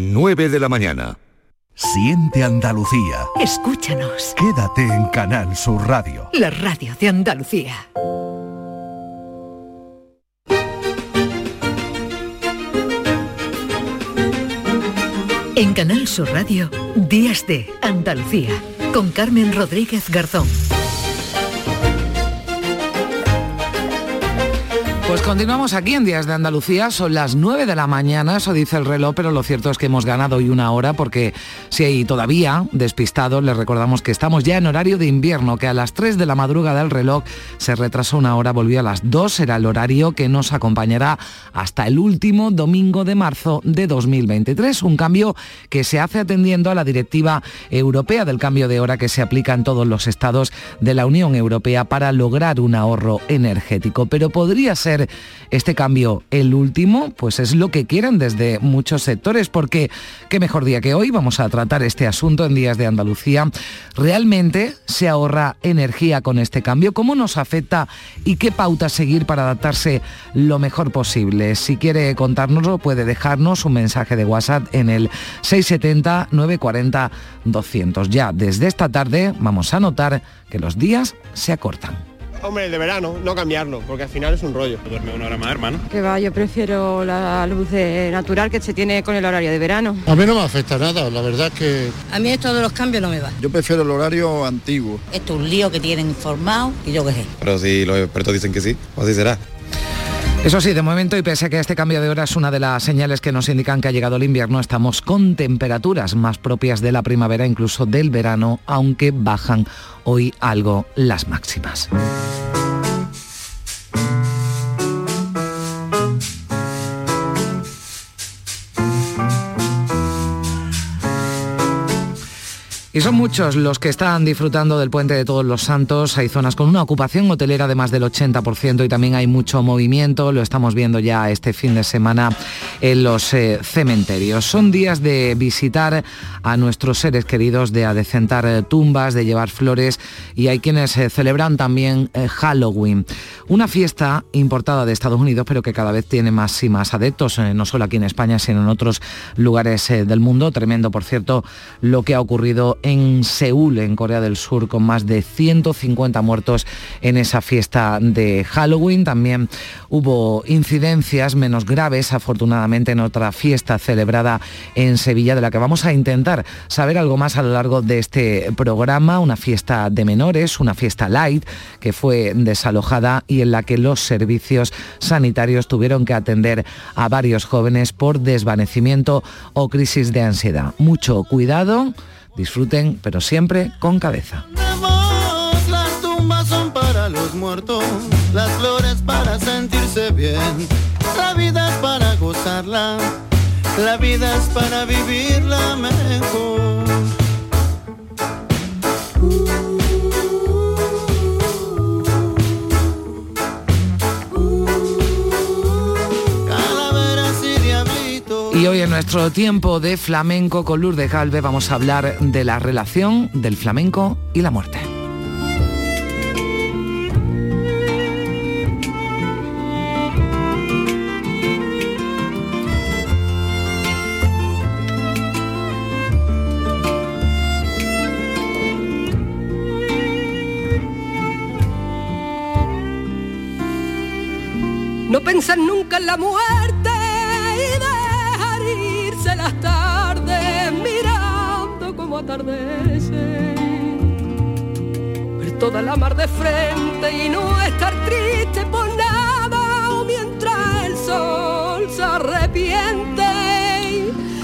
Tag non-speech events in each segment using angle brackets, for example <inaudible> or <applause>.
9 de la mañana. Siente Andalucía. Escúchanos. Quédate en Canal Sur Radio. La radio de Andalucía. En Canal Sur Radio, Días de Andalucía, con Carmen Rodríguez Garzón. Pues continuamos aquí en Días de Andalucía, son las 9 de la mañana, eso dice el reloj, pero lo cierto es que hemos ganado hoy una hora porque si hay todavía despistados, les recordamos que estamos ya en horario de invierno, que a las 3 de la madrugada del reloj se retrasó una hora, volvió a las 2, será el horario que nos acompañará hasta el último domingo de marzo de 2023, un cambio que se hace atendiendo a la directiva europea del cambio de hora que se aplica en todos los estados de la Unión Europea para lograr un ahorro energético, pero podría ser este cambio el último, pues es lo que quieren desde muchos sectores, porque qué mejor día que hoy vamos a tratar este asunto en Días de Andalucía. ¿Realmente se ahorra energía con este cambio? ¿Cómo nos afecta y qué pauta seguir para adaptarse lo mejor posible? Si quiere contárnoslo, puede dejarnos un mensaje de WhatsApp en el 670-940-200. Ya desde esta tarde vamos a notar que los días se acortan. Hombre, el de verano, no cambiarlo, porque al final es un rollo. Duerme una hora más, hermano. Que va, yo prefiero la luz de natural que se tiene con el horario de verano. A mí no me afecta nada, la verdad que... A mí esto de los cambios no me va. Yo prefiero el horario antiguo. Esto es un lío que tienen informado y yo qué sé. Pero si los expertos dicen que sí, así será. Eso sí, de momento y pese a que este cambio de hora es una de las señales que nos indican que ha llegado el invierno, estamos con temperaturas más propias de la primavera, incluso del verano, aunque bajan hoy algo las máximas. Y son muchos los que están disfrutando del puente de Todos los Santos. Hay zonas con una ocupación hotelera de más del 80% y también hay mucho movimiento. Lo estamos viendo ya este fin de semana en los eh, cementerios. Son días de visitar a nuestros seres queridos, de adecentar eh, tumbas, de llevar flores y hay quienes eh, celebran también Halloween. Una fiesta importada de Estados Unidos pero que cada vez tiene más y más adeptos, no solo aquí en España sino en otros lugares del mundo. Tremendo, por cierto, lo que ha ocurrido Seúl, en Corea del Sur, con más de 150 muertos en esa fiesta de Halloween. También hubo incidencias menos graves, afortunadamente, en otra fiesta celebrada en Sevilla, de la que vamos a intentar saber algo más a lo largo de este programa. Una fiesta de menores, una fiesta light, que fue desalojada y en la que los servicios sanitarios tuvieron que atender a varios jóvenes por desvanecimiento o crisis de ansiedad. Mucho cuidado Disfruten, pero siempre con cabeza. Las tumbas son para los muertos, las flores para sentirse bien. La vida es para gozarla, la vida es para vivirla mejor. Hoy en nuestro tiempo de flamenco con Lourdes Galve vamos a hablar de la relación del flamenco y la muerte. No pensar nunca en la muerte toda la mar de frente y no estar triste por nada o mientras el sol se arrepiente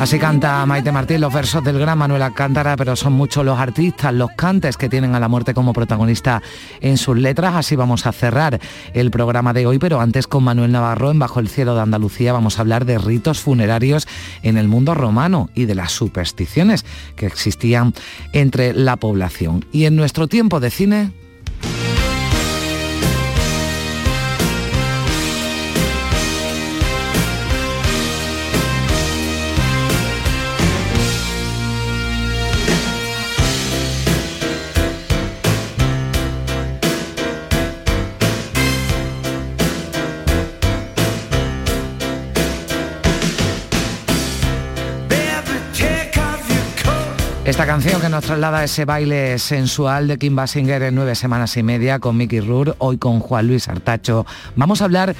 Así canta Maite Martín los versos del gran Manuel Alcántara, pero son muchos los artistas, los cantes que tienen a la muerte como protagonista en sus letras. Así vamos a cerrar el programa de hoy, pero antes con Manuel Navarro en Bajo el Cielo de Andalucía vamos a hablar de ritos funerarios en el mundo romano y de las supersticiones que existían entre la población. Y en nuestro tiempo de cine Esta canción que nos traslada ese baile sensual de Kim Basinger en nueve semanas y media con Mickey Rourke, hoy con Juan Luis Artacho. Vamos a hablar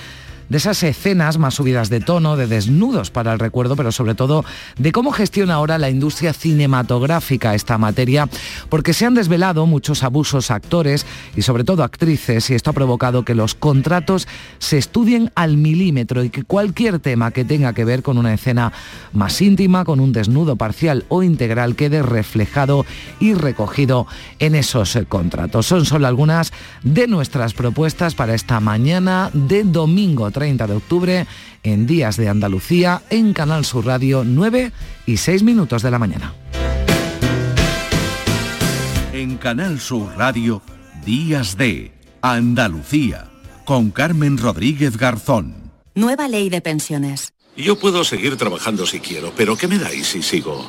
de esas escenas más subidas de tono, de desnudos para el recuerdo, pero sobre todo de cómo gestiona ahora la industria cinematográfica esta materia, porque se han desvelado muchos abusos actores y sobre todo actrices, y esto ha provocado que los contratos se estudien al milímetro y que cualquier tema que tenga que ver con una escena más íntima, con un desnudo parcial o integral, quede reflejado y recogido en esos contratos. Son solo algunas de nuestras propuestas para esta mañana de domingo 30 de octubre en Días de Andalucía en Canal Sur Radio 9 y 6 minutos de la mañana. En Canal Sur Radio, Días de Andalucía, con Carmen Rodríguez Garzón. Nueva ley de pensiones. Yo puedo seguir trabajando si quiero, pero ¿qué me dais si sigo?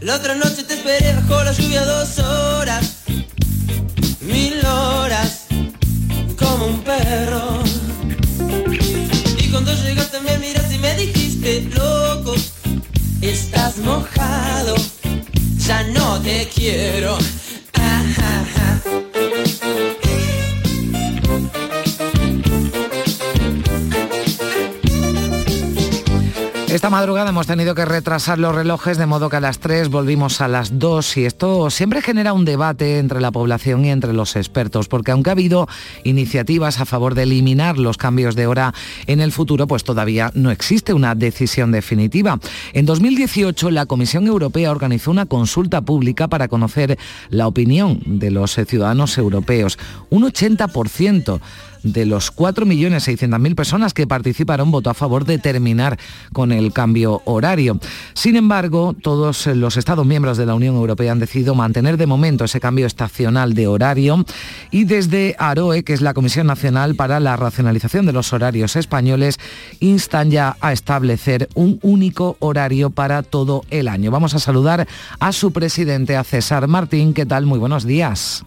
La otra noche te esperé bajo la lluvia dos horas, mil horas, como un perro. Y cuando llegaste me miras y me dijiste, loco, estás mojado, ya no te quiero. Ah, ah, ah. Esta madrugada hemos tenido que retrasar los relojes de modo que a las 3 volvimos a las 2 y esto siempre genera un debate entre la población y entre los expertos, porque aunque ha habido iniciativas a favor de eliminar los cambios de hora en el futuro, pues todavía no existe una decisión definitiva. En 2018 la Comisión Europea organizó una consulta pública para conocer la opinión de los ciudadanos europeos. Un 80% de los 4.600.000 personas que participaron votó a favor de terminar con el cambio horario. Sin embargo, todos los Estados miembros de la Unión Europea han decidido mantener de momento ese cambio estacional de horario y desde AROE, que es la Comisión Nacional para la Racionalización de los Horarios Españoles, instan ya a establecer un único horario para todo el año. Vamos a saludar a su presidente, a César Martín. ¿Qué tal? Muy buenos días.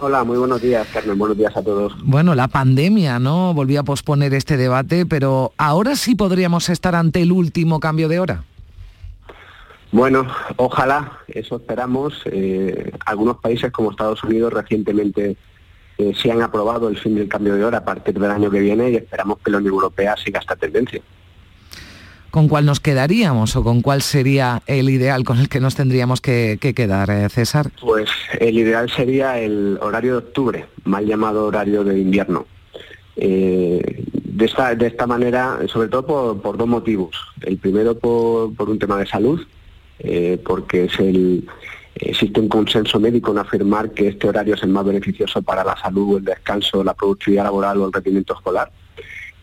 Hola, muy buenos días, Carmen. Buenos días a todos. Bueno, la pandemia, ¿no? Volvió a posponer este debate, pero ahora sí podríamos estar ante el último cambio de hora. Bueno, ojalá, eso esperamos. Eh, algunos países como Estados Unidos recientemente eh, se han aprobado el fin del cambio de hora a partir del año que viene y esperamos que la Unión Europea siga esta tendencia. ¿Con cuál nos quedaríamos o con cuál sería el ideal con el que nos tendríamos que, que quedar, eh, César? Pues el ideal sería el horario de octubre, mal llamado horario de invierno. Eh, de, esta, de esta manera, sobre todo por, dos motivos. El primero por, por un tema de salud, eh, porque es el, existe un consenso médico en afirmar que este horario es el más beneficioso para la salud, el descanso, la productividad laboral o el rendimiento escolar.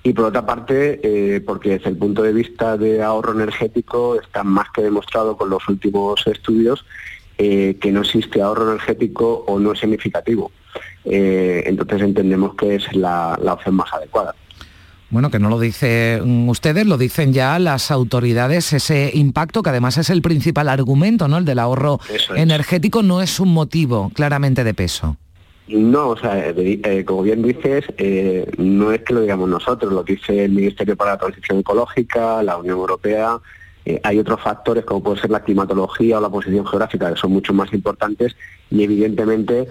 Y por otra parte, eh, porque desde el punto de vista de ahorro energético está más que demostrado con los últimos estudios eh, que no existe ahorro energético o no es significativo. Eh, entonces entendemos que es la, la opción más adecuada. Bueno, que no lo dicen ustedes, lo dicen ya las autoridades, ese impacto que además es el principal argumento, ¿no? El del ahorro es. energético no es un motivo claramente de peso. No, o sea, eh, eh, como bien dices, eh, no es que lo digamos nosotros, lo dice el Ministerio para la Transición Ecológica, la Unión Europea, Eh, hay otros factores como puede ser la climatología o la posición geográfica que son mucho más importantes y evidentemente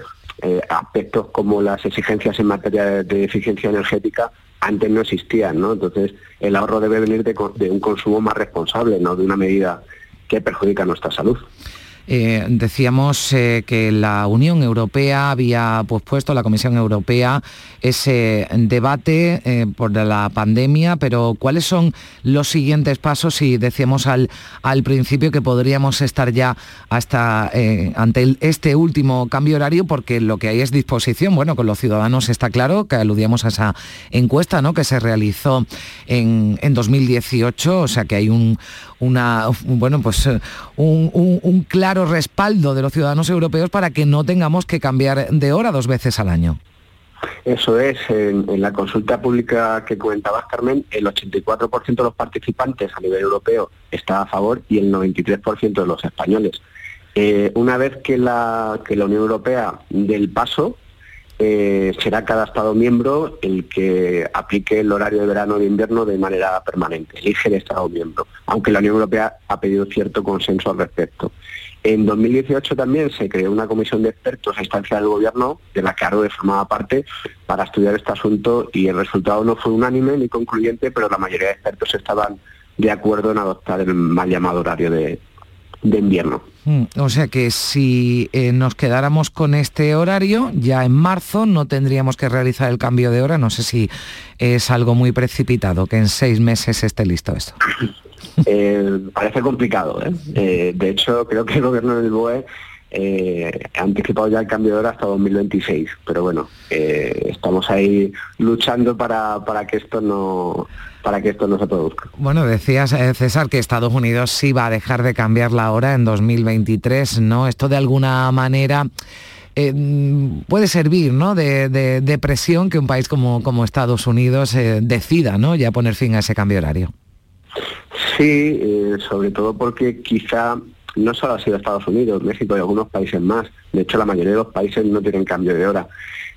aspectos como las exigencias en materia de, eficiencia energética antes no existían, ¿no? Entonces el ahorro debe venir de, de un consumo más responsable, no de una medida que perjudica nuestra salud. Eh, decíamos eh, que la Unión Europea había pues, puesto, la Comisión Europea, ese debate eh, por la pandemia, pero ¿cuáles son los siguientes pasos? Y decíamos al, al principio que podríamos estar ya hasta ante este último cambio horario, porque lo que hay es disposición. Bueno, con los ciudadanos está claro que aludíamos a esa encuesta ¿no? que se realizó en, en 2018, o sea que hay un, una, bueno, pues, un, un claro respaldo de los ciudadanos europeos para que no tengamos que cambiar de hora dos veces al año. Eso es, en, la consulta pública que comentabas, Carmen, el 84% de los participantes a nivel europeo está a favor y el 93% de los españoles. Eh, una vez que la, que la Unión Europea dé el paso, eh, será cada Estado miembro el que aplique el horario de verano de invierno de manera permanente, elige el Estado miembro, aunque la Unión Europea ha pedido cierto consenso al respecto. En 2018 también se creó una comisión de expertos a instancia del gobierno, de la que formaba parte, para estudiar este asunto y el resultado no fue unánime ni concluyente, pero la mayoría de expertos estaban de acuerdo en adoptar el mal llamado horario de, invierno. Mm, o sea que si eh, nos quedáramos con este horario, ya en marzo no tendríamos que realizar el cambio de hora. No sé si es algo muy precipitado, que en seis meses esté listo esto. <laughs> Eh, parece complicado. ¿eh? ¿eh? de hecho, creo que el gobierno del BOE ha anticipado ya el cambio de hora hasta 2026, pero bueno, estamos ahí luchando para, para que esto no para que esto no se produzca. Bueno, decías, César, que Estados Unidos sí va a dejar de cambiar la hora en 2023, ¿no? Esto de alguna manera puede servir ¿no? de, presión que un país como, como Estados Unidos decida ¿no? ya poner fin a ese cambio horario. Sí, eh, sobre todo porque quizá no solo ha sido Estados Unidos, México y algunos países más. De hecho, la mayoría de los países no tienen cambio de hora.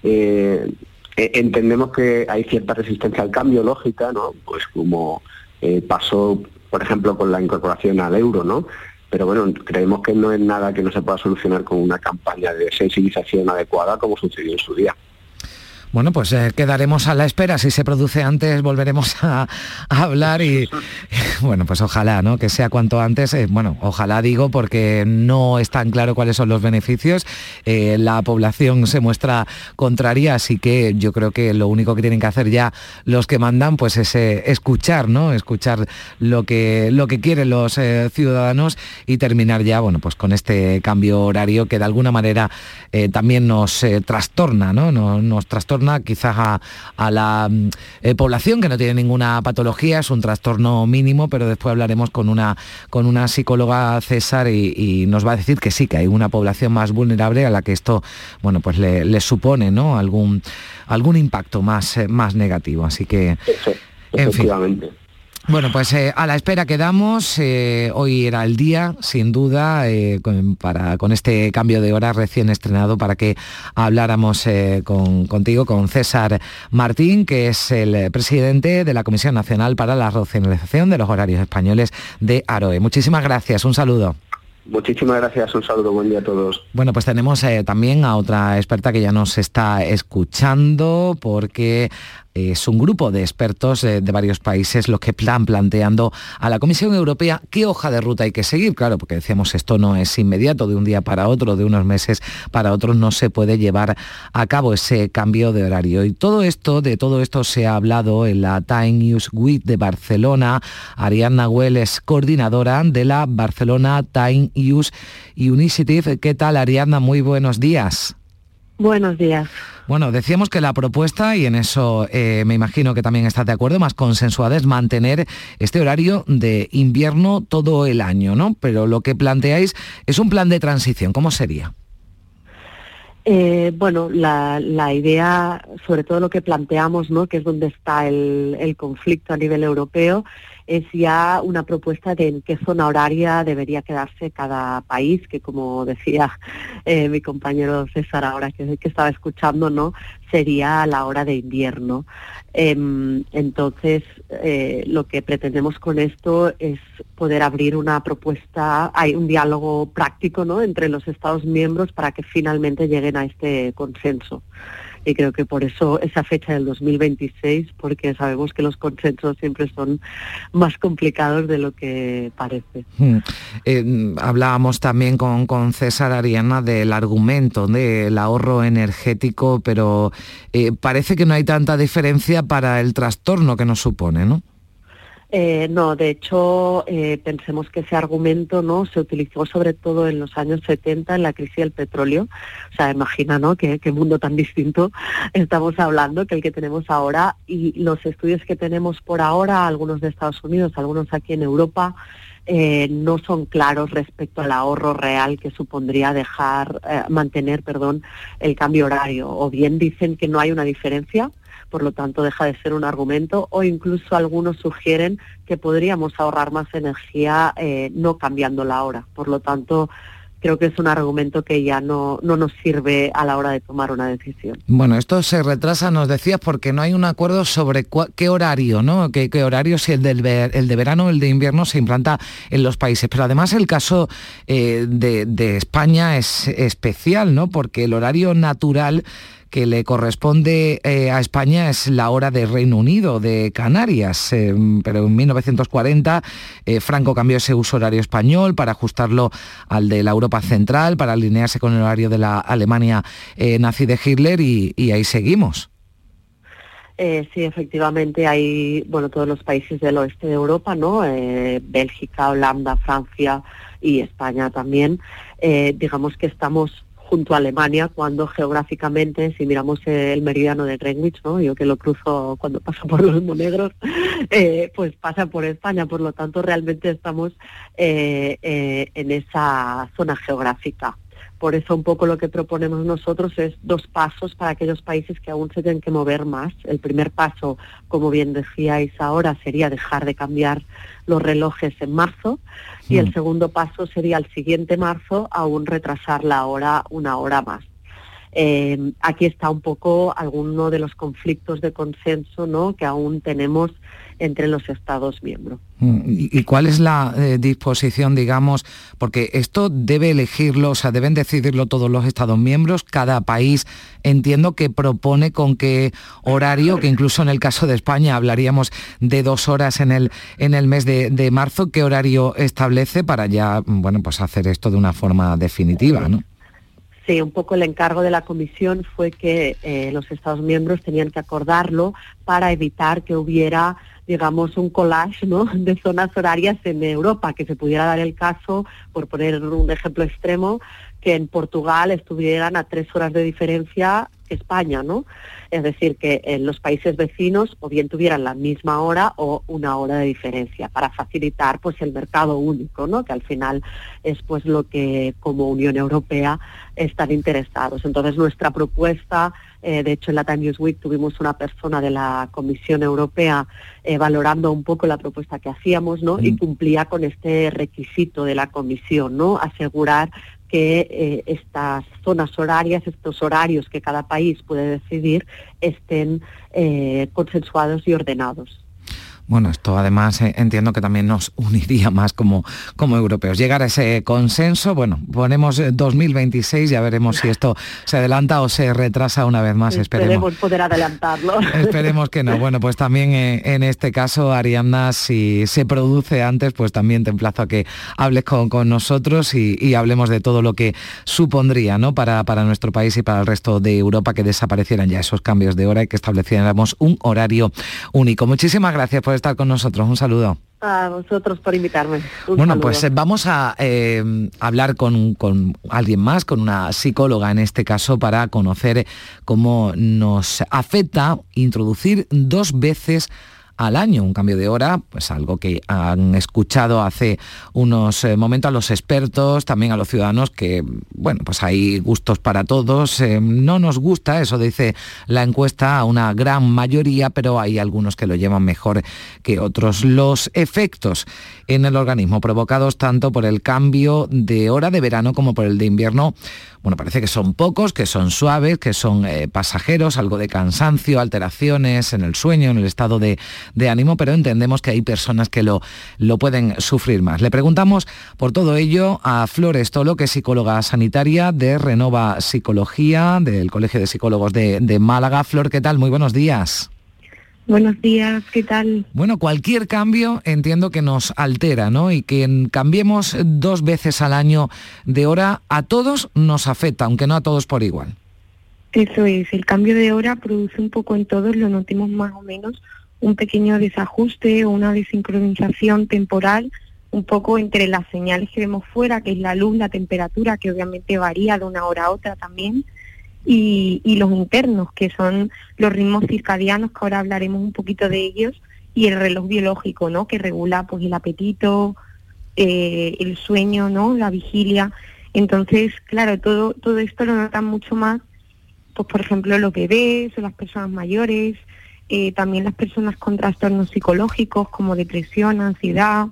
Eh, e, entendemos que hay cierta resistencia al cambio, lógica, ¿no? Pues como eh, pasó, por ejemplo, con la incorporación al euro, ¿no? Pero bueno, creemos que no es nada que no se pueda solucionar con una campaña de sensibilización adecuada como sucedió en su día. Bueno, pues eh, quedaremos a la espera. Si se produce antes, volveremos a, hablar y, bueno, pues ojalá, ¿no? Que sea cuanto antes. Eh, bueno, ojalá digo porque no es tan claro cuáles son los beneficios. Eh, la población se muestra contraria, así que yo creo que lo único que tienen que hacer ya los que mandan, pues es escuchar, ¿no? Escuchar lo que, lo que quieren los ciudadanos y terminar ya, bueno, pues con este cambio horario que de alguna manera también nos trastorna, ¿no? nos trastorna quizás a, la mm, eh, población que no tiene ninguna patología, es un trastorno mínimo, pero después hablaremos con una, con una psicóloga César y, nos va a decir que sí, que hay una población más vulnerable a la que esto bueno, pues le, supone ¿no? algún, algún impacto más, eh, más negativo. Así que, en fin. Bueno, pues eh, a la espera quedamos. Eh, hoy era el día, sin duda, eh, con, para, con este cambio de hora recién estrenado para que habláramos con, contigo, con César Martín, que es el presidente de la Comisión Nacional para la Racionalización de los Horarios Españoles de AROE. Muchísimas gracias, un saludo. Muchísimas gracias, un saludo, buen día a todos. Bueno, pues tenemos también a otra experta que ya nos está escuchando porque es un grupo de expertos eh, de varios países los que están planteando a la Comisión Europea qué hoja de ruta hay que seguir. Claro, porque decíamos esto no es inmediato, de un día para otro, de unos meses para otros no se puede llevar a cabo ese cambio de horario. Y todo esto, de todo esto se ha hablado en la Time News Week de Barcelona. Ariadna Well es coordinadora de la Barcelona Time Use Initiative. ¿Qué tal, Ariadna? Muy buenos días. Buenos días. Bueno, decíamos que la propuesta, y en eso eh, me imagino que también estás de acuerdo, más consensuada es mantener este horario de invierno todo el año, ¿no? Pero lo que planteáis es un plan de transición. ¿Cómo sería? Eh, bueno, la, idea, sobre todo lo que planteamos, ¿no? que es donde está el, conflicto a nivel europeo, es ya una propuesta de en qué zona horaria debería quedarse cada país, que como decía eh, mi compañero César ahora que, estaba escuchando, ¿no? sería la hora de invierno. Em, entonces, eh, lo que pretendemos con esto es poder abrir una propuesta, hay un diálogo práctico ¿no? entre los Estados miembros para que finalmente lleguen a este consenso y creo que por eso esa fecha del 2026, porque sabemos que los consensos siempre son más complicados de lo que parece. Hmm. Eh, hablábamos también con, con César Ariana del argumento del ahorro energético, pero eh, parece que no hay tanta diferencia para el trastorno que nos supone, ¿no? Eh, no, de hecho, eh, pensemos que ese argumento no se utilizó sobre todo en los años 70 en la crisis del petróleo. O sea, imagina, ¿no? Qué, mundo tan distinto <laughs> estamos hablando que el que tenemos ahora y los estudios que tenemos por ahora, algunos de Estados Unidos, algunos aquí en Europa, eh, no son claros respecto al ahorro real que supondría dejar, mantener, perdón, el cambio horario. O bien dicen que no hay una diferencia por lo tanto deja de ser un argumento, o incluso algunos sugieren que podríamos ahorrar más energía eh, no cambiando la hora. Por lo tanto, creo que es un argumento que ya no, no nos sirve a la hora de tomar una decisión. Bueno, esto se retrasa, nos decías, porque no hay un acuerdo sobre qué horario, ¿no? ¿Qué, horario, si el, del el de verano o el de invierno se implanta en los países. Pero además el caso eh, de, de España es especial, ¿no? Porque el horario natural que le corresponde eh, a España es la hora de Reino Unido, de Canarias. Eh, pero en 1940 eh, Franco cambió ese uso horario español para ajustarlo al de la Europa Central, para alinearse con el horario de la Alemania nazi de Hitler y, ahí seguimos. sí, efectivamente hay, bueno, todos los países del oeste de Europa, ¿no? Bélgica, Holanda, Francia y España también. digamos que estamos junto a Alemania, cuando geográficamente, si miramos el meridiano de Greenwich, ¿no? yo que lo cruzo cuando paso por los Monegros, <laughs> eh, pues pasa por España, por lo tanto realmente estamos eh, eh, en esa zona geográfica. Por eso un poco lo que proponemos nosotros es dos pasos para aquellos países que aún se tienen que mover más. El primer paso, como bien decíais ahora, sería dejar de cambiar los relojes en marzo y el mm. segundo paso sería el siguiente marzo aún retrasar la hora una hora más. Eh, aquí está un poco alguno de los conflictos de consenso ¿no? que aún tenemos entre los Estados miembros. Mm, ¿Y cuál es la eh, disposición, digamos, porque esto debe elegirlo, o sea, deben decidirlo todos los Estados miembros, cada país entiendo que propone con qué horario, que incluso en el caso de España hablaríamos de dos horas en el, en el mes de, marzo, qué horario establece para ya, bueno, pues hacer esto de una forma definitiva, ¿no? Sí, un poco el encargo de la comisión fue que eh, los Estados miembros tenían que acordarlo para evitar que hubiera digamos, un collage ¿no? <laughs> de zonas horarias en Europa, que se pudiera dar el caso, por poner un ejemplo extremo, que en Portugal estuvieran a tres horas de diferencia España, ¿no? Es decir, que en los países vecinos o bien tuvieran la misma hora o una hora de diferencia para facilitar pues el mercado único, ¿no? Que al final es pues lo que como Unión Europea están interesados. Entonces nuestra propuesta eh, de hecho, en la Time News Week tuvimos una persona de la Comisión Europea eh, valorando un poco la propuesta que hacíamos, ¿no? Y mm. cumplía con este requisito de la Comisión, ¿no? Asegurar que eh, estas zonas horarias, estos horarios que cada país puede decidir, estén consensuados y ordenados. Bueno, esto además eh, entiendo que también nos <laughs> uniría más como, como europeos. Llegar a ese consenso, bueno, ponemos 2026, ya veremos si esto se adelanta o se retrasa una vez más. Esperemos, poder adelantarlo. <laughs> Esperemos que no. Bueno, pues también eh, en este caso, Ariadna, si se produce antes, pues también te emplazo a que hables con, nosotros y, hablemos de todo lo que supondría ¿no? para, para nuestro país y para el resto de Europa que desaparecieran ya esos cambios de hora y que estableciéramos un horario único. Muchísimas gracias por estar con nosotros. Un saludo. A vosotros por invitarme. bueno, pues eh, vamos a eh, hablar con, alguien más, con una psicóloga en este caso, para conocer cómo nos afecta introducir dos veces al año. Un cambio de hora, pues algo que han escuchado hace unos eh, momentos a los expertos, también a los ciudadanos, que, bueno, pues hay gustos para todos. Eh, no nos gusta, eso dice la encuesta, a una gran mayoría, pero hay algunos que lo llevan mejor que otros. Los efectos en el organismo provocados tanto por el cambio de hora de verano como por el de invierno, bueno, parece que son pocos, que son suaves, que son eh, pasajeros, algo de cansancio, alteraciones en el sueño, en el estado de, ánimo, pero entendemos que hay personas que lo, pueden sufrir más. Le preguntamos por todo ello a Flores Tolo, que es psicóloga sanitaria de Renova Psicología, del Colegio de Psicólogos de, de Málaga. Flor, ¿qué tal? Muy buenos días. Buenos días, ¿qué tal? Bueno, cualquier cambio entiendo que nos altera, ¿no? Y que cambiemos dos veces al año de hora a todos nos afecta, aunque no a todos por igual. Eso es, el cambio de hora produce un poco en todos, lo notemos más o menos, un pequeño desajuste o una desincronización temporal, un poco entre las señales que vemos fuera, que es la luz, la temperatura, que obviamente varía de una hora a otra también, y, los internos, que son los ritmos circadianos, que ahora hablaremos un poquito de ellos, y el reloj biológico, ¿no? Que regula pues el apetito, eh, el sueño, ¿no? La vigilia. Entonces, claro, todo, todo esto lo notan mucho más, pues por ejemplo, los bebés o las personas mayores, eh, también las personas con trastornos psicológicos como depresión, ansiedad,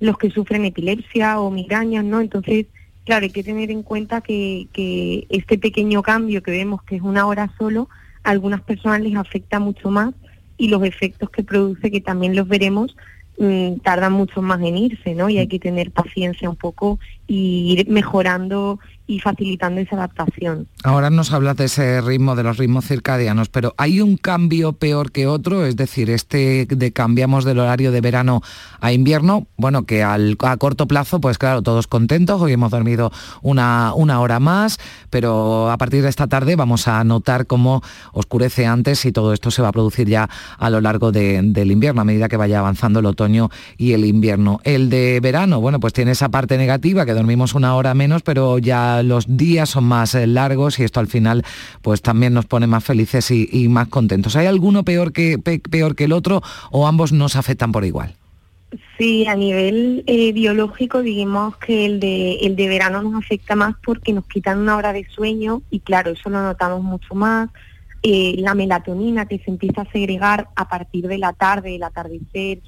los que sufren epilepsia o migrañas, ¿no? Entonces, Claro, hay que tener en cuenta que, que este pequeño cambio que vemos que es una hora solo, a algunas personas les afecta mucho más y los efectos que produce, que también los veremos, mm, tardan mucho más en irse, ¿no? Y hay que tener paciencia un poco y ir mejorando y facilitando esa adaptación. Ahora nos hablas de ese ritmo, de los ritmos circadianos, pero ¿hay un cambio peor que otro? Es decir, este de cambiamos del horario de verano a invierno, bueno, que al, a corto plazo, pues claro, todos contentos, hoy hemos dormido una, una hora más, pero a partir de esta tarde vamos a notar cómo oscurece antes y todo esto se va a producir ya a lo largo del invierno, a medida que vaya avanzando el otoño y el invierno. El de verano, bueno, pues tiene esa parte negativa, que dormimos una hora menos, pero ya los días son más eh, largos y esto al final pues también nos pone más felices y, más contentos. ¿Hay alguno peor que, peor que el otro o ambos nos afectan por igual? Sí, a nivel eh, biológico digamos que el de, el de verano nos afecta más porque nos quitan una hora de sueño y claro, eso lo notamos mucho más. Eh, la melatonina que se empieza a segregar a partir de la tarde, el atardecer,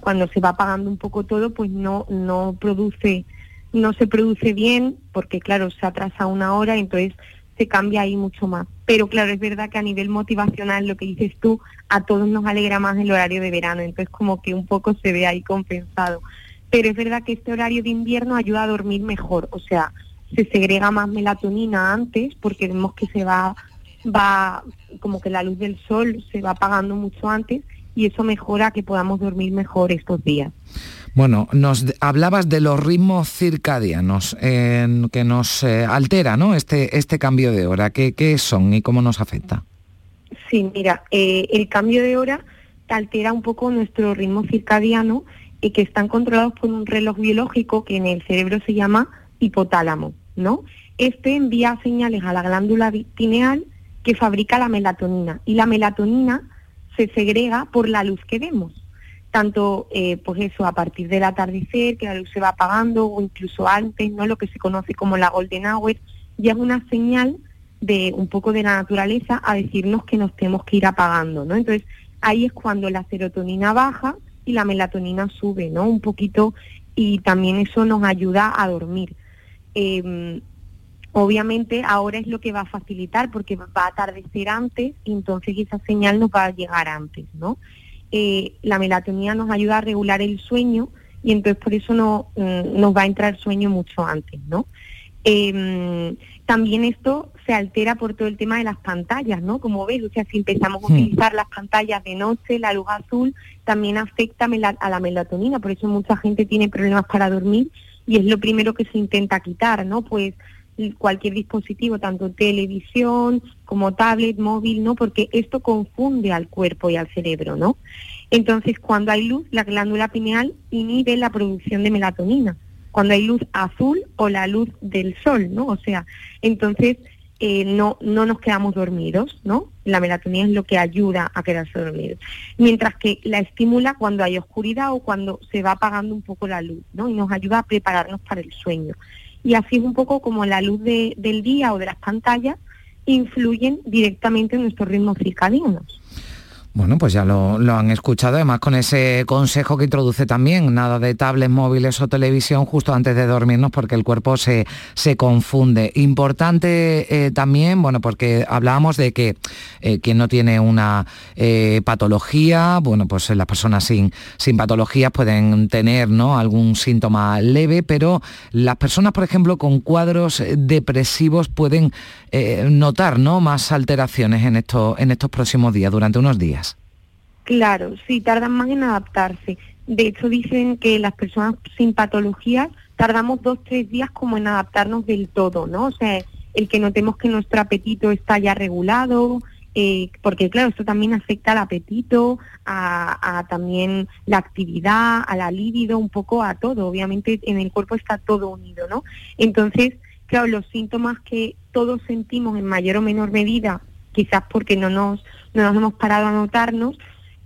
cuando se va apagando un poco todo, pues no, no produce no se produce bien porque claro, se atrasa una hora y entonces se cambia ahí mucho más. Pero claro, es verdad que a nivel motivacional, lo que dices tú, a todos nos alegra más el horario de verano, entonces como que un poco se ve ahí compensado. Pero es verdad que este horario de invierno ayuda a dormir mejor, o sea, se segrega más melatonina antes porque vemos que se va, va, como que la luz del sol se va apagando mucho antes y eso mejora que podamos dormir mejor estos días. Bueno, nos hablabas de los ritmos circadianos que nos eh, altera ¿no? este, este cambio de hora. ¿Qué, ¿Qué, son y cómo nos afecta? Sí, mira, eh, el cambio de hora altera un poco nuestro ritmo circadiano y que están controlados por un reloj biológico que en el cerebro se llama hipotálamo, ¿no? Este envía señales a la glándula pineal que fabrica la melatonina y la melatonina se segrega por la luz que vemos tanto eh, pues eso a partir del atardecer, que la luz se va apagando o incluso antes, ¿no? Lo que se conoce como la golden hour, ya es una señal de un poco de la naturaleza a decirnos que nos tenemos que ir apagando, ¿no? Entonces, ahí es cuando la serotonina baja y la melatonina sube, ¿no? Un poquito y también eso nos ayuda a dormir. Em, obviamente ahora es lo que va a facilitar porque va a atardecer antes y entonces esa señal nos va a llegar antes, ¿no? Eh, la melatonina nos ayuda a regular el sueño y entonces por eso no, mm, nos va a entrar sueño mucho antes, ¿no? Em, también esto se altera por todo el tema de las pantallas, ¿no? Como ves, o sea, si empezamos a hmm. utilizar las pantallas de noche, la luz azul también afecta a la melatonina, por eso mucha gente tiene problemas para dormir y es lo primero que se intenta quitar, ¿no? Pues cualquier dispositivo, tanto televisión como tablet, móvil, ¿no? Porque esto confunde al cuerpo y al cerebro, ¿no? Entonces, cuando hay luz, la glándula pineal inhibe la producción de melatonina. Cuando hay luz azul o la luz del sol, ¿no? O sea, entonces eh, no, no nos quedamos dormidos, ¿no? La melatonina es lo que ayuda a quedarse dormidos. Mientras que la estimula cuando hay oscuridad o cuando se va apagando un poco la luz, ¿no? Y nos ayuda a prepararnos para el sueño. Y así es un poco como la luz del día o de las pantallas influyen directamente en nuestros ritmos circadianos. Bueno, pues ya lo, han escuchado, además con ese consejo que introduce también, nada de tablets móviles o televisión justo antes de dormirnos porque el cuerpo se, se confunde. Importante eh, también, bueno, porque hablábamos de que eh, quien no tiene una eh, patología, bueno, pues las personas sin, sin patologías pueden tener ¿no? algún síntoma leve, pero las personas, por ejemplo, con cuadros depresivos pueden notar ¿no? más alteraciones en, esto, en estos próximos días, durante unos días. Claro, sí, tardan más en adaptarse. De hecho, dicen que las personas sin patologías tardamos dos, tres días como en adaptarnos del todo, ¿no? O sea, el que notemos que nuestro apetito está ya regulado, eh, porque claro, esto también afecta al apetito, a, también la actividad, a la libido, un poco a todo. Obviamente en el cuerpo está todo unido, ¿no? Entonces, claro, los síntomas que todos sentimos en mayor o menor medida, quizás porque no nos, no nos hemos parado a notarnos,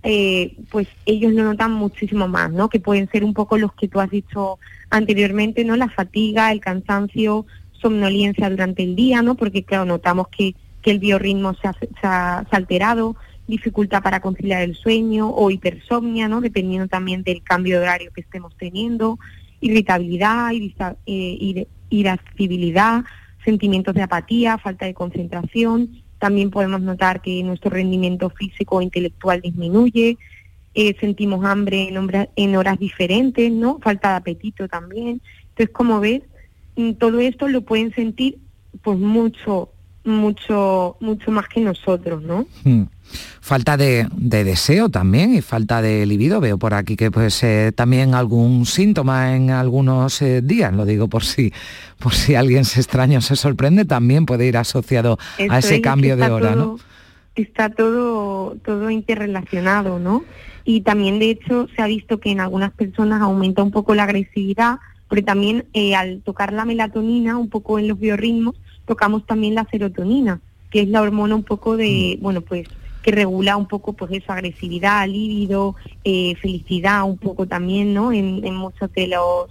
eh, pues ellos lo notan muchísimo más, ¿no? Que pueden ser un poco los que tú has dicho anteriormente, ¿no? La fatiga, el cansancio, somnolencia durante el día, ¿no? Porque claro, notamos que, que el biorritmo se ha, alterado, dificultad para conciliar el sueño o hipersomnia, ¿no? Dependiendo también del cambio de horario que estemos teniendo, irritabilidad, eh, irascibilidad, sentimientos de apatía, falta de concentración, también podemos notar que nuestro rendimiento físico o intelectual disminuye, eh, sentimos hambre en, en horas diferentes, ¿no? Falta de apetito también. Entonces, como ves, mm, todo esto lo pueden sentir pues mucho, mucho, mucho más que nosotros, ¿no? Hmm. Falta de, deseo también y falta de libido. Veo por aquí que pues eh, también algún síntoma en algunos eh, días, lo digo por si, por si alguien se extraña o se sorprende, también puede ir asociado a ese cambio de hora, ¿no? Está todo, todo interrelacionado, ¿no? Y también de hecho se ha visto que en algunas personas aumenta un poco la agresividad, pero también eh, al tocar la melatonina, un poco en los biorritmos, tocamos también la serotonina, que es la hormona un poco de, mm. bueno, pues regula un poco pues esa agresividad, líbido, eh, felicidad un poco también, ¿no? En, en muchos de los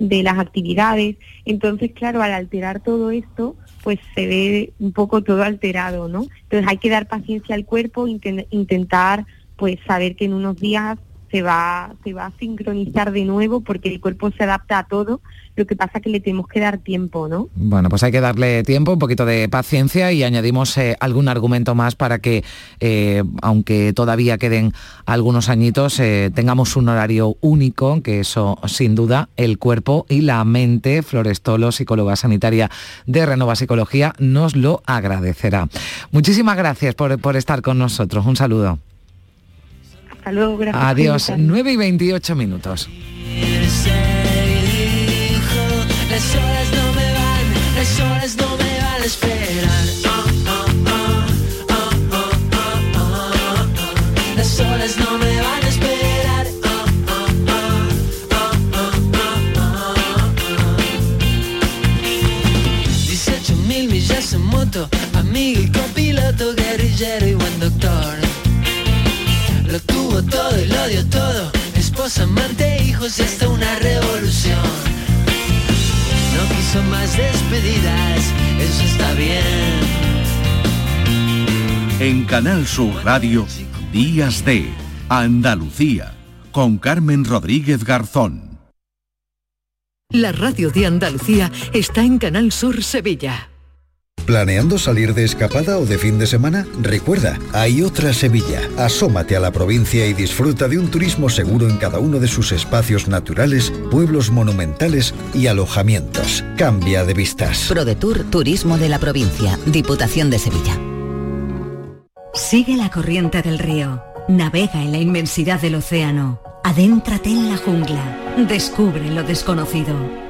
de las actividades. Entonces, claro, al alterar todo esto, pues se ve un poco todo alterado, ¿no? Entonces hay que dar paciencia al cuerpo, intentar pues saber que en unos días se va, se va a sincronizar de nuevo porque el cuerpo se adapta a todo, lo que pasa es que le tenemos que dar tiempo, ¿no? Bueno, pues hay que darle tiempo, un poquito de paciencia y añadimos eh, algún argumento más para que, eh, aunque todavía queden algunos añitos, eh, tengamos un horario único, que eso sin duda el cuerpo y la mente, Florestolo, psicóloga sanitaria de Renova Psicología, nos lo agradecerá. Muchísimas gracias por, por estar con nosotros. Un saludo. Hasta luego, gracias. Adiós, 9 y 28 minutos. Las horas no me van, las horas no me van a esperar. Las horas no me van a esperar. Dieciocho mil millas en moto, amigo y copiloto, guerrillero y buen doctor. Lo tuvo todo y lo dio todo, esposa, amante, hijos y hasta una revolución eso está bien. En Canal Sur Radio, Días de Andalucía, con Carmen Rodríguez Garzón. La radio de Andalucía está en Canal Sur Sevilla. ¿Planeando salir de escapada o de fin de semana? Recuerda, hay otra Sevilla. Asómate a la provincia y disfruta de un turismo seguro en cada uno de sus espacios naturales, pueblos monumentales y alojamientos. Cambia de vistas. ProDetour Turismo de la Provincia, Diputación de Sevilla. Sigue la corriente del río. Navega en la inmensidad del océano. Adéntrate en la jungla. Descubre lo desconocido.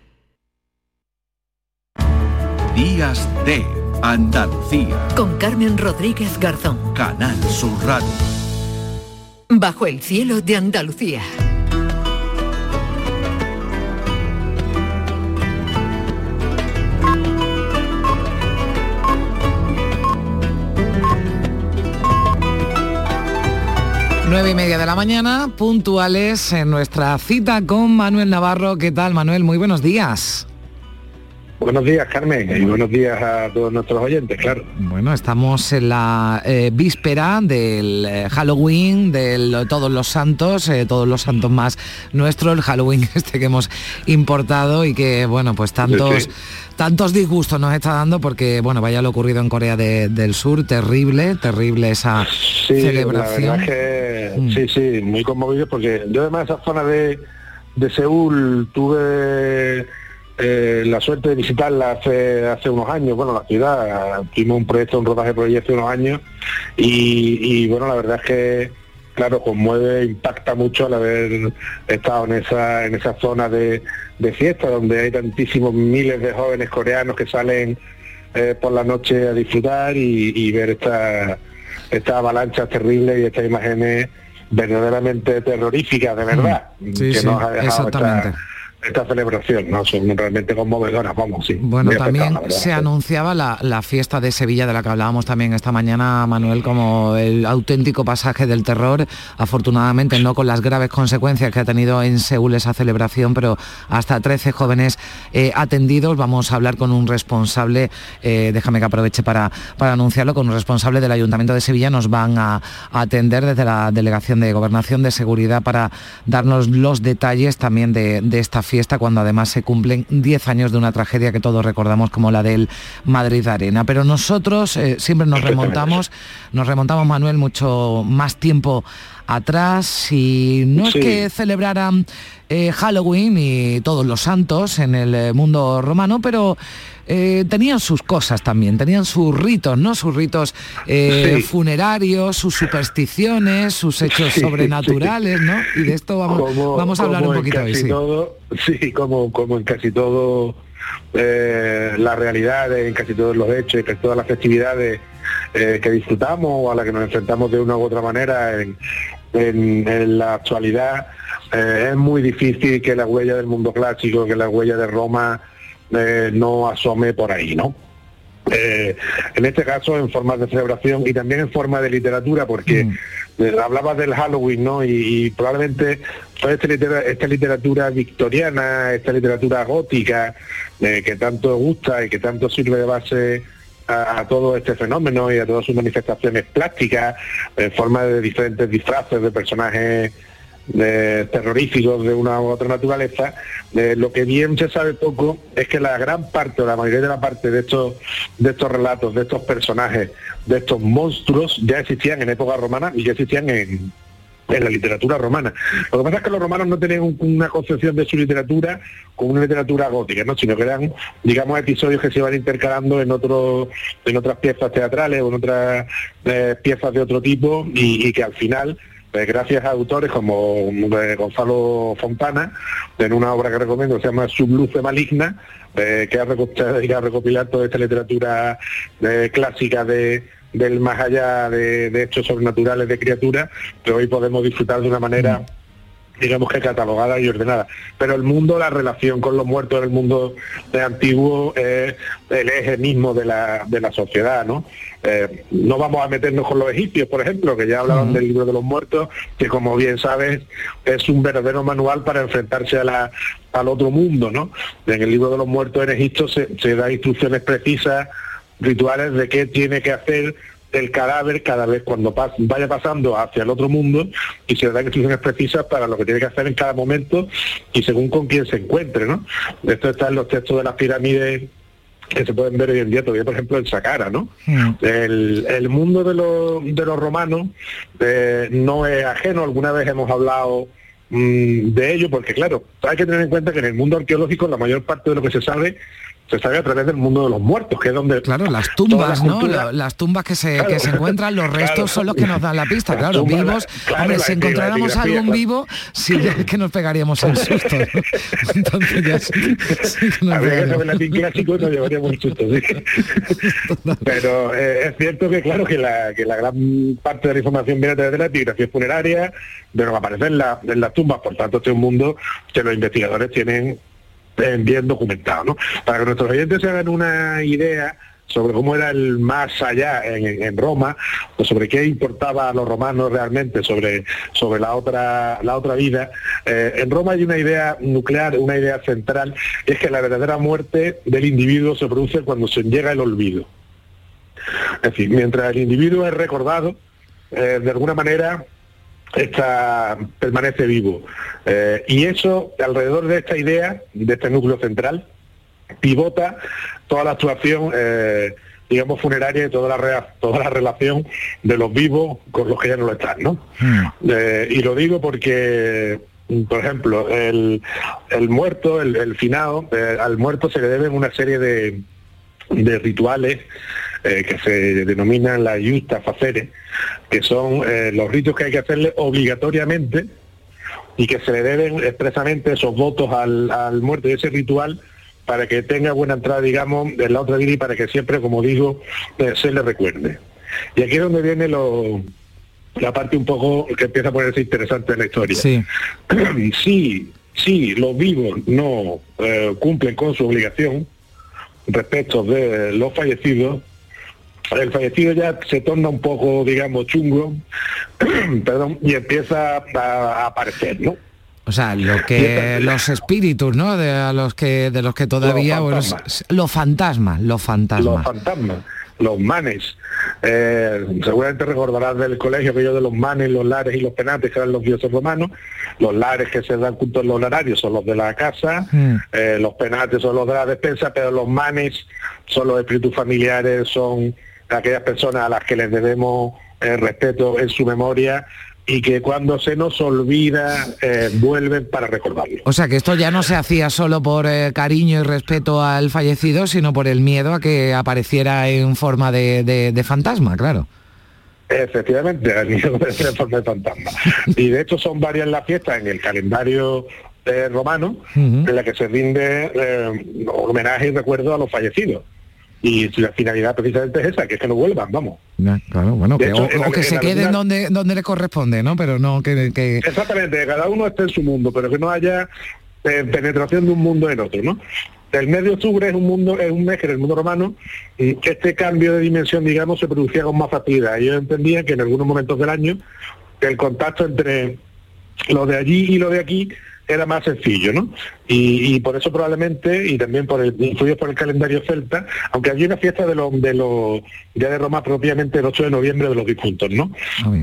Días de Andalucía. Con Carmen Rodríguez Garzón. Canal Sur Radio. Bajo el cielo de Andalucía. Nueve y media de la mañana, puntuales en nuestra cita con Manuel Navarro. ¿Qué tal, Manuel? Muy buenos días. Buenos días, Carmen, y buenos días a todos nuestros oyentes, claro. Bueno, estamos en la eh, víspera del eh, Halloween, de Todos los Santos, eh, Todos los Santos más nuestro, el Halloween <laughs> este que hemos importado y que, bueno, pues tantos... Tantos disgustos nos está dando porque, bueno, vaya lo ocurrido en Corea del Sur, terrible, terrible esa celebración. Mm. Sí, sí, muy conmovido porque yo además esa zona de, de Seúl tuve eh, la suerte de visitarla hace, hace unos años, bueno, la ciudad, tuvimos un proyecto, un rodaje proyecto hace unos años y, bueno, la verdad es que, claro, conmueve, impacta mucho al haber estado en esa, en esa zona de, fiesta donde hay tantísimos miles de jóvenes coreanos que salen eh, por la noche a disfrutar y, ver esta, esta avalancha terrible y estas imágenes verdaderamente terroríficas, de verdad, mm. que nos ha dejado exactamente esta celebración, ¿no? Son realmente conmovedoras, vamos, sí. Bueno, también se anunciaba la, fiesta de Sevilla, de la que hablábamos también esta mañana, Manuel, como el auténtico pasaje del terror, afortunadamente no con las graves consecuencias que ha tenido en Seúl esa celebración, pero hasta 13 jóvenes eh, atendidos. Vamos a hablar con un responsable, eh, déjame que aproveche para, para anunciarlo, con un responsable del Ayuntamiento de Sevilla. Nos van a, atender desde la Delegación de Gobernación de Seguridad para darnos los detalles también de, de esta fiesta fiesta cuando además se cumplen 10 años de una tragedia que todos recordamos como la del Madrid Arena. Pero nosotros eh, siempre nos remontamos, nos remontamos, Manuel, mucho más tiempo atrás y no es que celebraran eh, Halloween y todos los santos en el eh, mundo romano, pero eh, tenían sus cosas también, tenían sus ritos, ¿no? Sus ritos funerarios, sus supersticiones, sus hechos <laughs> sobrenaturales, ¿no? Y de esto vamos, vamos a hablar un poquito hoy. Sí. sí, como, como en casi todo la realidad, en casi todos los hechos, en todas las festividades que disfrutamos o a las que nos enfrentamos de una u otra manera en, en, la actualidad eh, es muy difícil que la huella del mundo clásico, que la huella de Roma eh, no asome por ahí, ¿no? Eh, en este caso en forma de celebración y también en forma de literatura, porque mm. hablabas del Halloween, ¿no? Y, probablemente toda esta literatura, esta literatura victoriana, esta literatura gótica, que tanto gusta y que tanto sirve de base a, todo este fenómeno y a todas sus manifestaciones plásticas, en forma de diferentes disfraces de personajes terroríficos de una u otra naturaleza, lo que bien se sabe poco es que la gran parte o la mayoría de la parte de estos, de estos relatos, de estos personajes, de estos monstruos, ya existían en época romana y ya existían en, en la literatura romana. Lo que pasa es que los romanos no tenían una concepción de su literatura como una literatura gótica, ¿no? sino que eran, digamos, episodios que se iban intercalando en otros, en otras piezas teatrales o en otras eh, piezas de otro tipo y, que al final pues, gracias a autores como eh, Gonzalo Fontana, en una obra que recomiendo se llama Subluce Maligna, eh, que ha recopilado toda esta literatura clásica de, del más allá de, hechos sobrenaturales de criaturas, que hoy podemos disfrutar de una manera digamos que catalogada y ordenada. Pero el mundo, la relación con los muertos en el mundo de antiguo es el eje mismo de la, de la sociedad, ¿no? Eh, no vamos a meternos con los egipcios, por ejemplo, que ya hablaban del libro de los muertos, que como bien sabes es un verdadero manual para enfrentarse a la, al otro mundo, ¿no? En el libro de los muertos en Egipto se, se da instrucciones precisas rituales de qué tiene que hacer el cadáver cada vez cuando pas- vaya pasando hacia el otro mundo y se le dan instrucciones precisas para lo que tiene que hacer en cada momento y según con quién se encuentre, ¿no? Esto está en los textos de las pirámides que se pueden ver hoy en día todavía, por ejemplo, en Saqqara, ¿no? El, el mundo de los, de los romanos eh, no es ajeno, alguna vez hemos hablado mm, de ello, porque claro, hay que tener en cuenta que en el mundo arqueológico la mayor parte de lo que se sabe se sabe a través del mundo de los muertos, que es donde... Claro, las tumbas, la ¿no? las tumbas que se, Claro. que se encuentran, los restos Claro. son los que nos dan la pista, Las claro, tumbas, vivos. claro, hombre, si encontráramos algún vivo, sí es <laughs> que nos pegaríamos en susto. ¿no? Entonces ya sí, sí que nos Habría que pegaríamos. saber latín clásico y nos llevaríamos un susto, sí. <laughs> Pero eh, es cierto que claro que la, que la gran parte de la información viene a través de la epigrafía funeraria, de lo que aparece en, la- en las tumbas, por tanto este es un mundo que los investigadores tienen bien documentado. ¿no? Para que nuestros oyentes se hagan una idea sobre cómo era el más allá en, Roma, o sobre qué importaba a los romanos realmente sobre, sobre la otra la otra vida. Eh, en Roma hay una idea nuclear, una idea central, es que la verdadera muerte del individuo se produce cuando se llega el olvido. Es decir, mientras el individuo es recordado, eh, de alguna manera está, permanece vivo. Eh, y eso, alrededor de esta idea, de este núcleo central, pivota toda la actuación, eh, digamos, funeraria y toda la, rea- toda la relación de los vivos con los que ya no lo están, ¿no? Eh, y lo digo porque, por ejemplo, el, el muerto, el, el finado, eh, al muerto se le deben una serie de, de rituales eh, que se denominan la yusta facere, que son eh, los ritos que hay que hacerle obligatoriamente y que se le deben expresamente esos votos al, al muerto y ese ritual para que tenga buena entrada, digamos, en la otra vida y para que siempre, como digo, eh, se le recuerde. Y aquí es donde viene lo, la parte un poco que empieza a ponerse interesante en la historia. Sí. <clears throat> si, si los vivos no eh, cumplen con su obligación respecto de los fallecidos, el fallecido ya se torna un poco, digamos, chungo, <clears throat> perdón, y empieza a, a aparecer, ¿no? O sea, lo que los espíritus, ¿no? De a los que de los que todavía Los bueno, fantasmas. s- los fantasmas, los Los fantasmas. los manes. Eh, seguramente recordarás del colegio aquello de los manes, los lares y los penates, que eran los dioses romanos. Los lares que se dan junto en los horarios son los de la casa, Mm. eh, los penates son los de la despensa, pero los manes son los espíritus familiares, son aquellas personas a las que les debemos eh, respeto en su memoria y que cuando se nos olvida eh, vuelven para recordarlo. O sea que esto ya no se hacía solo por eh, cariño y respeto al fallecido, sino por el miedo a que apareciera en forma de, de- de fantasma, claro. Efectivamente, <laughs> niño aparece en forma de fantasma. Y de hecho son varias las fiestas en el calendario eh, romano en la que se rinde homenaje y recuerdo a los fallecidos. Y la finalidad precisamente es esa, que es que no vuelvan, vamos. Ya, claro, bueno, que, hecho, o, que se en queden donde, donde le corresponde, ¿no? Pero no que... que- Exactamente, cada uno esté en su mundo, pero que no haya eh, penetración de un mundo en otro, ¿no? El mes de octubre es un mundo, es un mes que en el mundo romano mm, este cambio de dimensión, digamos, se producía con más facilidad. Ellos entendían que en algunos momentos del año el contacto entre lo de allí y lo de aquí era más sencillo, ¿no? Y, y por eso probablemente, y también por el, influido por el calendario celta, aunque allí una fiesta de los de los ya de Roma propiamente el 8 de noviembre de los difuntos, ¿no?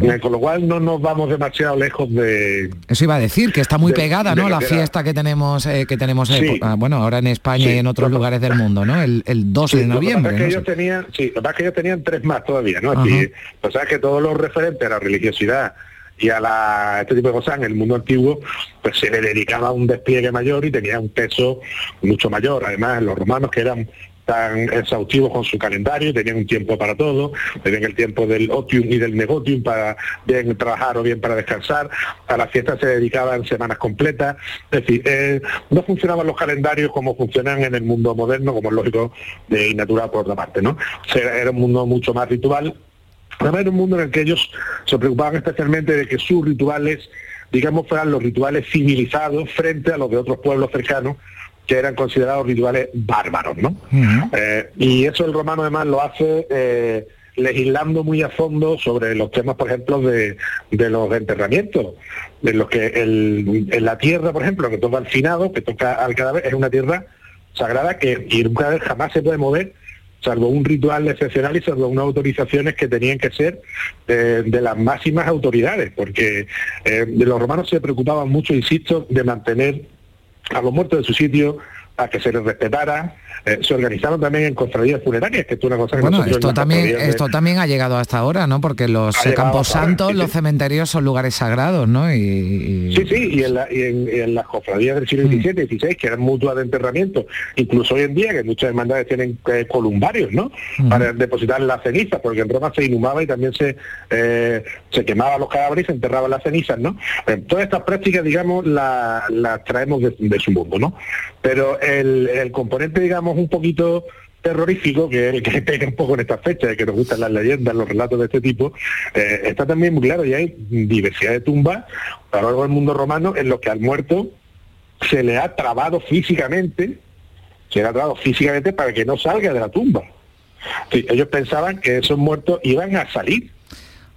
Eh, con lo cual no nos vamos demasiado lejos de, Eso iba a decir, que está muy de- pegada, ¿no? La fiesta que tenemos, eh, que tenemos, Sí. ah, bueno, ahora en España Sí. y en otros lugares del mundo, ¿no? El, el 2 Sí, de lo que pasa noviembre, es que ¿no? ellos tenían, sí, lo que pasa es que ellos tenían tres más todavía, ¿no? O sea que todos los referentes a la religiosidad y a la, este tipo de cosas en el mundo antiguo, pues se le dedicaba un despliegue mayor y tenía un peso mucho mayor. Además, los romanos que eran tan exhaustivos con su calendario, tenían un tiempo para todo, tenían el tiempo del otium y del negotium para bien trabajar o bien para descansar, a las fiestas se dedicaban semanas completas, es decir, eh, no funcionaban los calendarios como funcionan en el mundo moderno, como es lógico de y natural por otra parte, ¿no? Era un mundo mucho más ritual, Además era un mundo en el que ellos se preocupaban especialmente de que sus rituales, digamos, fueran los rituales civilizados frente a los de otros pueblos cercanos que eran considerados rituales bárbaros, ¿no? Eh, y eso el romano además lo hace eh, legislando muy a fondo sobre los temas, por ejemplo, de, de los enterramientos, de los que el- en la tierra, por ejemplo, que toca al finado, que toca al cadáver, es una tierra sagrada que y un cadáver jamás se puede mover salvo un ritual excepcional y salvo unas autorizaciones que tenían que ser eh, de las máximas autoridades, porque eh, los romanos se preocupaban mucho, insisto, de mantener a los muertos de su sitio, a que se les respetara, eh, se organizaron también en cofradías funerarias, que es una cosa que Bueno, esto también, de- esto también ha llegado hasta ahora, ¿no? Porque los campos santos, sí, los sí. cementerios son lugares sagrados, ¿no? Y, y- Sí, sí, y en, la- y en- las cofradías del siglo Mm. XVII y XVI, que eran mutuas de enterramiento, incluso hoy en día, que muchas hermandades tienen eh, columbarios, ¿no? Para depositar las cenizas, porque en Roma se inhumaba y también se, eh, se quemaban los cadáveres y se enterraban las cenizas, ¿no? Todas estas prácticas, digamos, la- las traemos de, de su mundo, ¿no? Pero el, el componente, digamos, un poquito terrorífico, que es el que <laughs> pega un poco en estas fechas, que nos gustan las leyendas, los relatos de este tipo, eh, está también muy claro y hay diversidad de tumbas a lo largo del mundo romano en los que al muerto se le ha trabado físicamente, se le ha trabado físicamente para que no salga de la tumba. Sí, ellos pensaban que esos muertos iban a salir.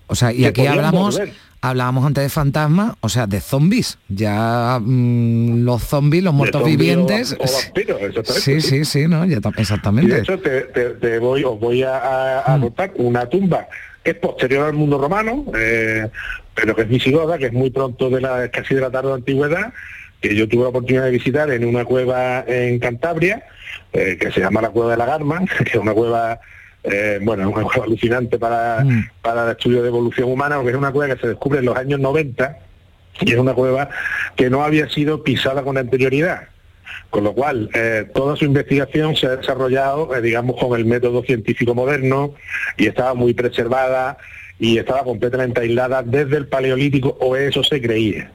o sea, y aquí hablamos, volver. Hablábamos antes de fantasmas, o sea, de zombies. Ya mm, los zombies, los muertos o vivientes. va- o vampiros, exactamente, sí, sí. sí, ¿no? Ya Y exactamente. de hecho te, te- te voy, os voy a Mm. contar una tumba que es posterior al mundo romano, eh, pero que es visigoda, que es muy pronto de la casi de la tarde de antigüedad, que yo tuve la oportunidad de visitar en una cueva en Cantabria, eh, que se llama la Cueva de la Garma, <laughs> que es una cueva, eh, bueno, una cueva alucinante para, para el estudio de evolución humana, porque es una cueva que se descubre en los años 90 y es una cueva que no había sido pisada con anterioridad. Con lo cual, eh, toda su investigación se ha desarrollado, eh, digamos, con el método científico moderno y estaba muy preservada y estaba completamente aislada desde el Paleolítico, o eso se creía.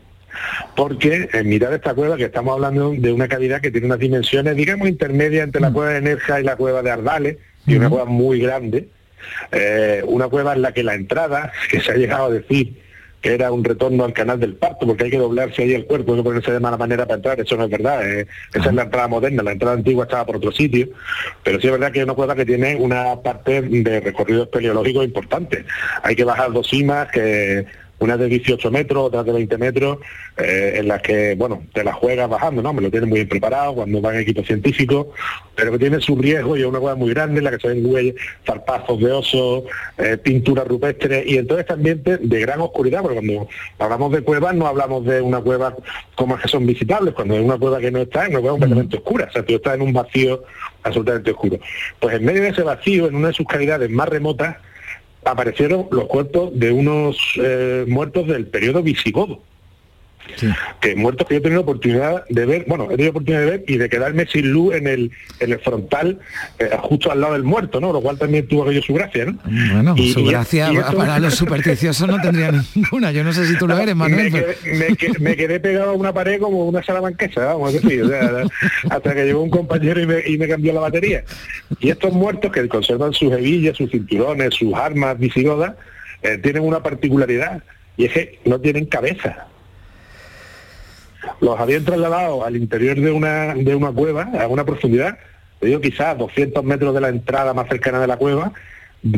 Porque en mitad de esta cueva, que estamos hablando de una cavidad que tiene unas dimensiones, digamos, intermedias entre la cueva de Nerja y la cueva de Ardales, y una cueva muy grande, eh, una cueva en la que la entrada, que se ha llegado a decir que era un retorno al canal del parto, porque hay que doblarse ahí el cuerpo, hay que ponerse de mala manera para entrar, eso no es verdad, eh, esa es la entrada moderna, la entrada antigua estaba por otro sitio, pero sí es verdad que es una cueva que tiene una parte de recorrido espeleológico importante. Hay que bajar dos cimas, que una de 18 metros, otra de 20 metros, eh, en las que, bueno, te la juegas bajando, ¿no? Me lo tienen muy bien preparado cuando van equipos científicos, pero que tiene su riesgo y es una cueva muy grande en la que se ven huellas, zarpazos de oso, eh, pintura rupestre y en todo este ambiente de gran oscuridad, porque cuando hablamos de cuevas no hablamos de una cueva como es que son visitables, cuando es una cueva que no está, es una cueva completamente oscura, o sea, tú estás en un vacío absolutamente oscuro. Pues en medio de ese vacío, en una de sus cavidades más remotas, aparecieron los cuerpos de unos eh, muertos del periodo visigodo. Que muertos que yo he tenido oportunidad de ver, bueno, he tenido oportunidad de ver y de quedarme sin luz en el, en el frontal, eh, justo al lado del muerto, ¿no? Lo cual también tuvo aquello su gracia, ¿no? Bueno, Y- su y- gracia y esto- para los supersticiosos no tendría ninguna. Yo no sé si tú lo <laughs> eres, Manuel. me, quedé, me que- me quedé pegado a una pared como una salamanquesa, vamos a decir, o sea, <laughs> hasta que llegó un compañero y me, y me cambió la batería. Y estos muertos que conservan sus hebillas, sus cinturones, sus armas visigodas, eh, tienen una particularidad, y es que no tienen cabeza. Los habían trasladado al interior de una, de una cueva, a una profundidad, digo quizás 200 metros de la entrada más cercana de la cueva,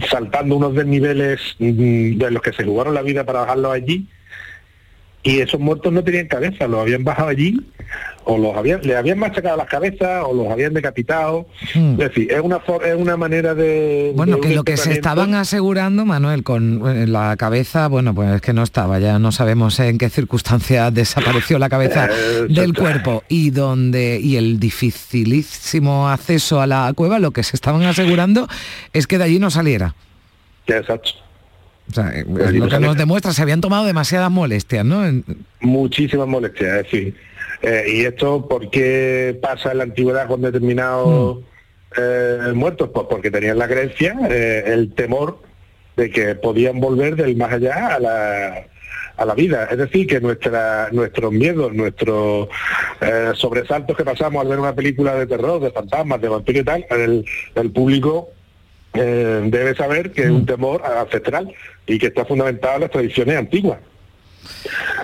saltando unos desniveles mm, de los que se jugaron la vida para bajarlos allí, y esos muertos no tenían cabeza, los habían bajado allí, o los habían, le habían machacado las cabezas, o los habían decapitado. Es decir, es una, for- es una manera de... Hmm. Bueno, de que lo que se estaban asegurando, Manuel, con eh, la cabeza, bueno, pues es que no estaba, ya no sabemos en qué circunstancias <laughs> desapareció la cabeza <laughs> del cuerpo y donde y el dificilísimo acceso a la cueva, lo que se estaban asegurando es que de allí no saliera. Exacto. O sea, eh, De es allí lo que nos demuestra, se habían tomado demasiadas molestias, ¿no? En- muchísimas molestias, es decir, eh, y esto por qué pasa en la antigüedad con determinados eh, muertos, pues porque tenían la creencia, eh, el temor de que podían volver del más allá a la a la vida, es decir, que nuestra, nuestros miedos, nuestros eh, sobresaltos que pasamos al ver una película de terror, de fantasmas, de vampiros y tal, el, el público eh, debe saber que es un temor ancestral y que está fundamentado en las tradiciones antiguas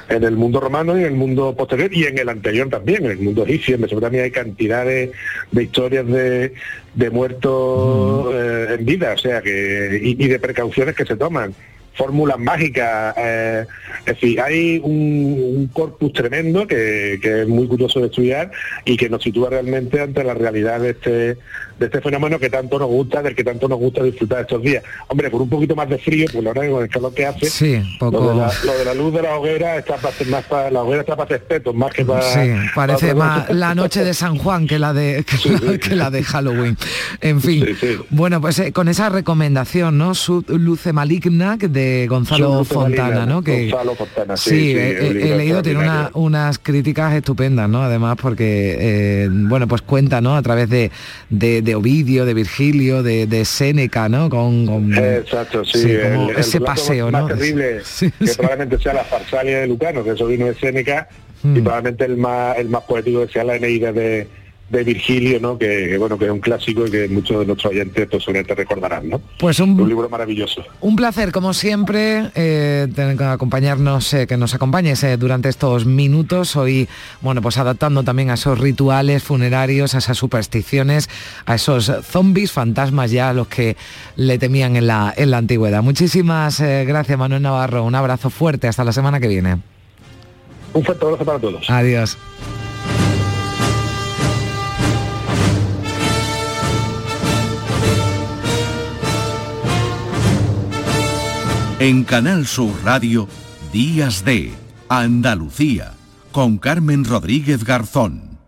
en el mundo romano y en el mundo posterior y en el anterior también, en el mundo egipcio, en Mesopotamia hay cantidad de, de historias de, de muertos eh, en vida, o sea que y, y de precauciones que se toman. fórmulas mágicas. eh, es decir, hay un, un corpus tremendo que, que es muy curioso de estudiar y que nos sitúa realmente ante la realidad de este, de este fenómeno que tanto nos gusta, del que tanto nos gusta disfrutar estos días. Hombre, por un poquito más de frío, pues la verdad que con el calor que hace, Sí, poco... lo, de la, lo de la luz de la hoguera está para hacer más para, la hoguera está para hacer espetos, más que para... Sí, parece para más la <laughs> noche de San Juan que la de que, la, que la de Halloween. En fin, bueno, pues eh, con esa recomendación, ¿no? Sud Luce Maligna de Gonzalo Fontana, Maligna, ¿no? Que Gonzalo Fontana, sí, he, he- leído tiene una- unas críticas estupendas, ¿no? Además porque eh, bueno, pues cuenta, ¿no? A través de, de, de Ovidio, de Virgilio, de, de Séneca, ¿no? Con, con- Exacto, sí, Sí, el- como el ese paseo, más ¿no? terrible <laughs> que probablemente sea la Farsalia de Lucano, que eso vino de Séneca, y Mm. probablemente el más el más poético que sea la Eneida de, de Virgilio, ¿no? Que, que, bueno que es un clásico y que muchos de nuestros oyentes pues, seguramente recordarán, ¿no? Pues un, Un libro maravilloso. Un placer, como siempre, eh, tener que acompañarnos, eh, que nos acompañes eh, durante estos minutos. Hoy, bueno, pues adaptando también a esos rituales funerarios, a esas supersticiones, a esos zombies, fantasmas ya a los que le temían en la, en la antigüedad. Muchísimas gracias, Manuel Navarro. Un abrazo fuerte. Hasta la semana que viene. Un fuerte abrazo para todos. Adiós. En Canal Sur Radio, Días de Andalucía, con Carmen Rodríguez Garzón.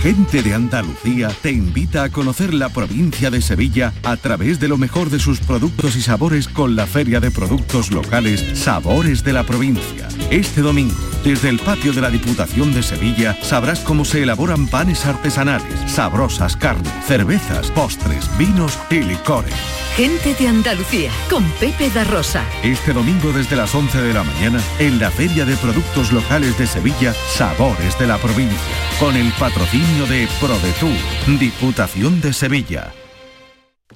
Gente de Andalucía te invita a conocer la provincia de Sevilla a través de lo mejor de sus productos y sabores con la Feria de Productos Locales Sabores de la Provincia. Este domingo, desde el patio de la Diputación de Sevilla, sabrás cómo se elaboran panes artesanales, sabrosas carnes, cervezas, postres, vinos y licores. Gente de Andalucía, con Pepe da Rosa. Este domingo desde las 11 de la mañana en la Feria de Productos Locales de Sevilla, Sabores de la Provincia, con el patrocinio de ProDetour, Diputación de Sevilla.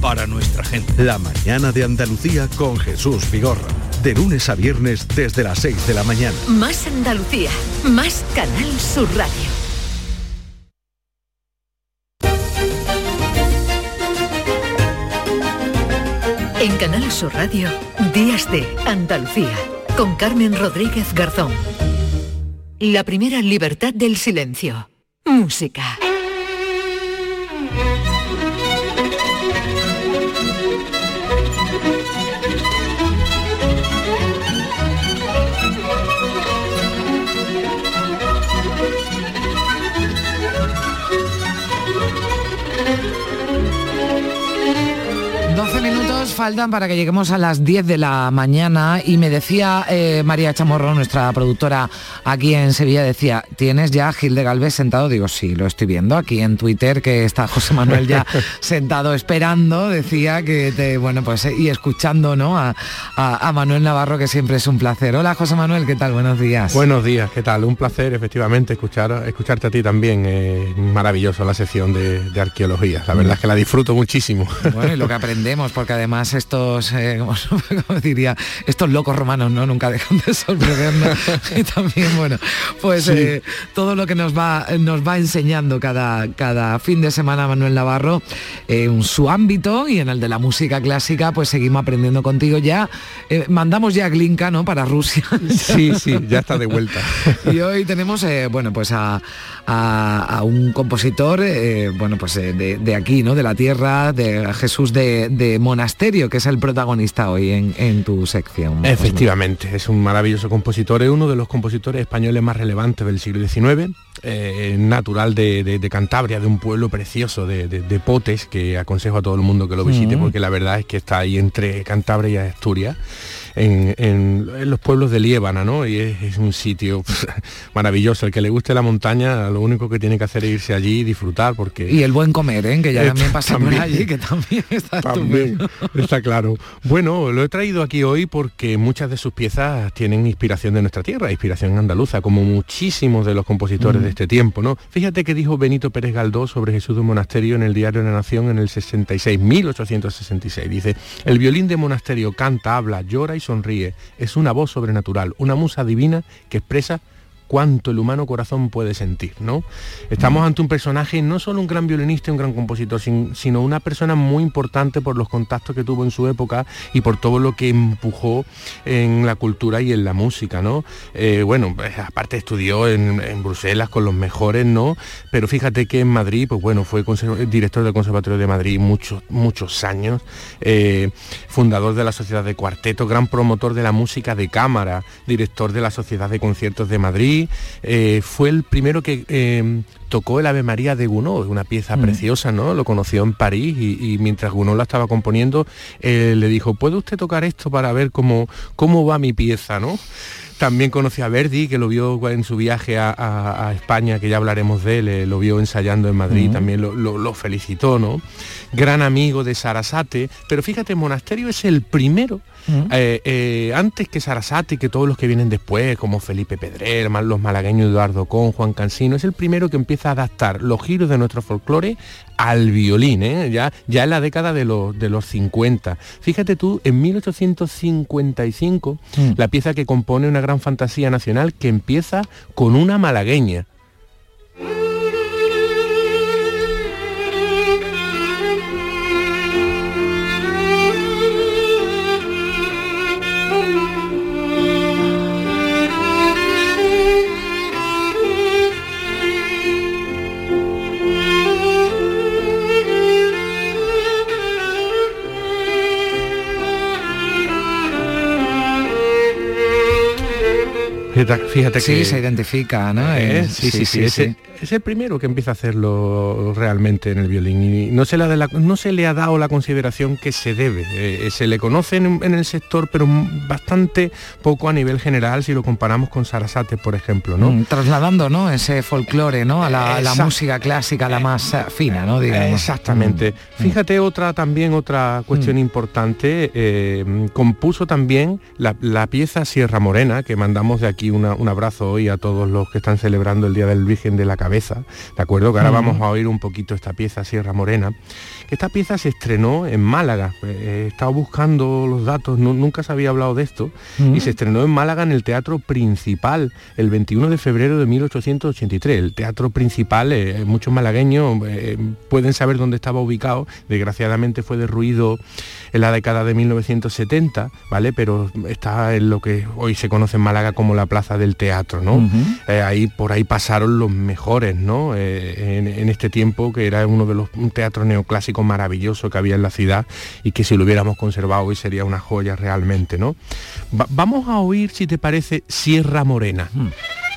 para nuestra gente. La mañana de Andalucía con Jesús Vigorra. De lunes a viernes desde las 6 de la mañana. Más Andalucía, más Canal Sur Radio. En Canal Sur Radio, Días de Andalucía, con Carmen Rodríguez Garzón. La primera libertad del silencio. Música. Faltan para que lleguemos a las 10 de la mañana y me decía eh, María Chamorro, nuestra productora aquí en Sevilla, decía, ¿tienes ya a Gil de Galvez sentado? Digo, sí, lo estoy viendo aquí en Twitter, que está José Manuel ya <laughs> sentado esperando, decía que te, bueno, pues y escuchando ¿no? a, a- a Manuel Navarro, que siempre es un placer. Hola José Manuel, ¿qué tal? Buenos días. Buenos días, ¿qué tal? Un placer efectivamente escuchar, escucharte a ti también. eh, maravilloso la sección de, de arqueología. La verdad es que la disfruto muchísimo. Bueno, y lo que <laughs> aprendéis hablemos, porque además estos, eh, <laughs> como, diría, estos locos romanos no nunca dejan de sorprendernos. <laughs> y también, bueno, pues eh, todo lo que nos va, nos va enseñando cada, cada fin de semana Manuel Navarro en su ámbito y en el de la música clásica, pues seguimos aprendiendo contigo ya. Eh, mandamos ya a Glinka, ¿no? Para Rusia. <laughs> sí, sí, ya está de vuelta. y hoy tenemos, bueno, pues a, a, un compositor, bueno, pues de, de, aquí, ¿no? De la tierra, de Jesús de, Monasterio, que es el protagonista hoy en, tu sección. Efectivamente, es un maravilloso compositor, es uno de los compositores españoles más relevantes del siglo XIX, eh, natural de, Cantabria, de un pueblo precioso de, Potes, que aconsejo a todo el mundo que lo visite, mm. porque la verdad es que está ahí entre Cantabria y Asturias en, los pueblos de Liébana, ¿no? Y es, un sitio <laughs> maravilloso. El que le guste la montaña, lo único que tiene que hacer es irse allí y disfrutar, porque... Y el buen comer, ¿eh? Que ya también pasa por allí, que también <laughs> está también, Está claro. Bueno, lo he traído aquí hoy porque muchas de sus piezas tienen inspiración de nuestra tierra, inspiración andaluza, como muchísimos de los compositores de mm. este tiempo, ¿no? Fíjate que dijo Benito Pérez Galdós sobre Jesús de Monasterio en el Diario de la Nación en el 66, 1866. Dice, el violín de Monasterio canta, habla, llora y sonríe. Es una voz sobrenatural, una musa divina que expresa cuánto el humano corazón puede sentir, ¿no? Estamos ante un personaje, no solo un gran violinista y un gran compositor, sino una persona muy importante por los contactos que tuvo en su época y por todo lo que empujó en la cultura y en la música, ¿no? Eh, bueno, pues, aparte estudió en, Bruselas con los mejores, ¿no? Pero fíjate que en Madrid, pues bueno, fue director del Conservatorio de Madrid muchos, muchos años, eh, fundador de la Sociedad de Cuarteto, gran promotor de la música de cámara, director de la Sociedad de Conciertos de Madrid, eh, fue el primero que eh, tocó el Ave María de Gounod, una pieza mm. preciosa, ¿no? Lo conoció en París y, mientras Gounod la estaba componiendo, eh, le dijo, ¿puede usted tocar esto para ver cómo, cómo va mi pieza, ¿no? También conocí a Verdi, que lo vio en su viaje a, España, que ya hablaremos de él, lo vio ensayando en Madrid, también lo, felicitó, ¿no? Gran amigo de Sarasate, pero fíjate, Monasterio es el primero, eh, eh, antes que Sarasate, que todos los que vienen después, como Felipe Pedrer, los malagueños Eduardo Con, Juan Cansino, es el primero que empieza a adaptar los giros de nuestro folclore al violín, ¿eh? ya, ya en la década de los, de los 50. Fíjate tú, en 1855, mm. la pieza que compone una gran fantasía nacional que empieza con una malagueña. Fíjate, que... Sí, se identifica, ¿no? Eh, sí, sí, sí, es, el primero que empieza a hacerlo realmente en el violín y no se le, ha, no se le ha dado la consideración que se debe. Eh, se le conoce en, el sector, pero bastante poco a nivel general si lo comparamos con Sarasate, por ejemplo, ¿no? Mm, trasladando, ¿no? Ese folclore, ¿no? A la, música clásica, la más eh, fina, ¿no? Exactamente. Mm, mm. Fíjate otra también, otra cuestión importante, compuso también la, la pieza Sierra Morena, que mandamos de aquí un abrazo hoy a todos los que están celebrando el Día del Virgen de la Cabeza, ¿de acuerdo? Que ahora vamos a oír un poquito esta pieza Sierra Morena. Esta pieza se estrenó en Málaga, eh, he estado buscando los datos, nunca se había hablado de esto, y se estrenó en Málaga en el Teatro Principal el 21 de febrero de 1883. El Teatro Principal, eh, muchos malagueños eh, pueden saber dónde estaba ubicado, desgraciadamente fue derruido en la década de 1970, ¿vale? Pero está en lo que hoy se conoce en Málaga como la Plaza del Teatro, ¿no? Eh, ahí por ahí pasaron los mejores, ¿no? Eh, en, este tiempo que era uno de los un teatro maravilloso que había en la ciudad y que si lo hubiéramos conservado hoy sería una joya realmente, ¿no? vamos a oír, si te parece, Sierra Morena. Fíjate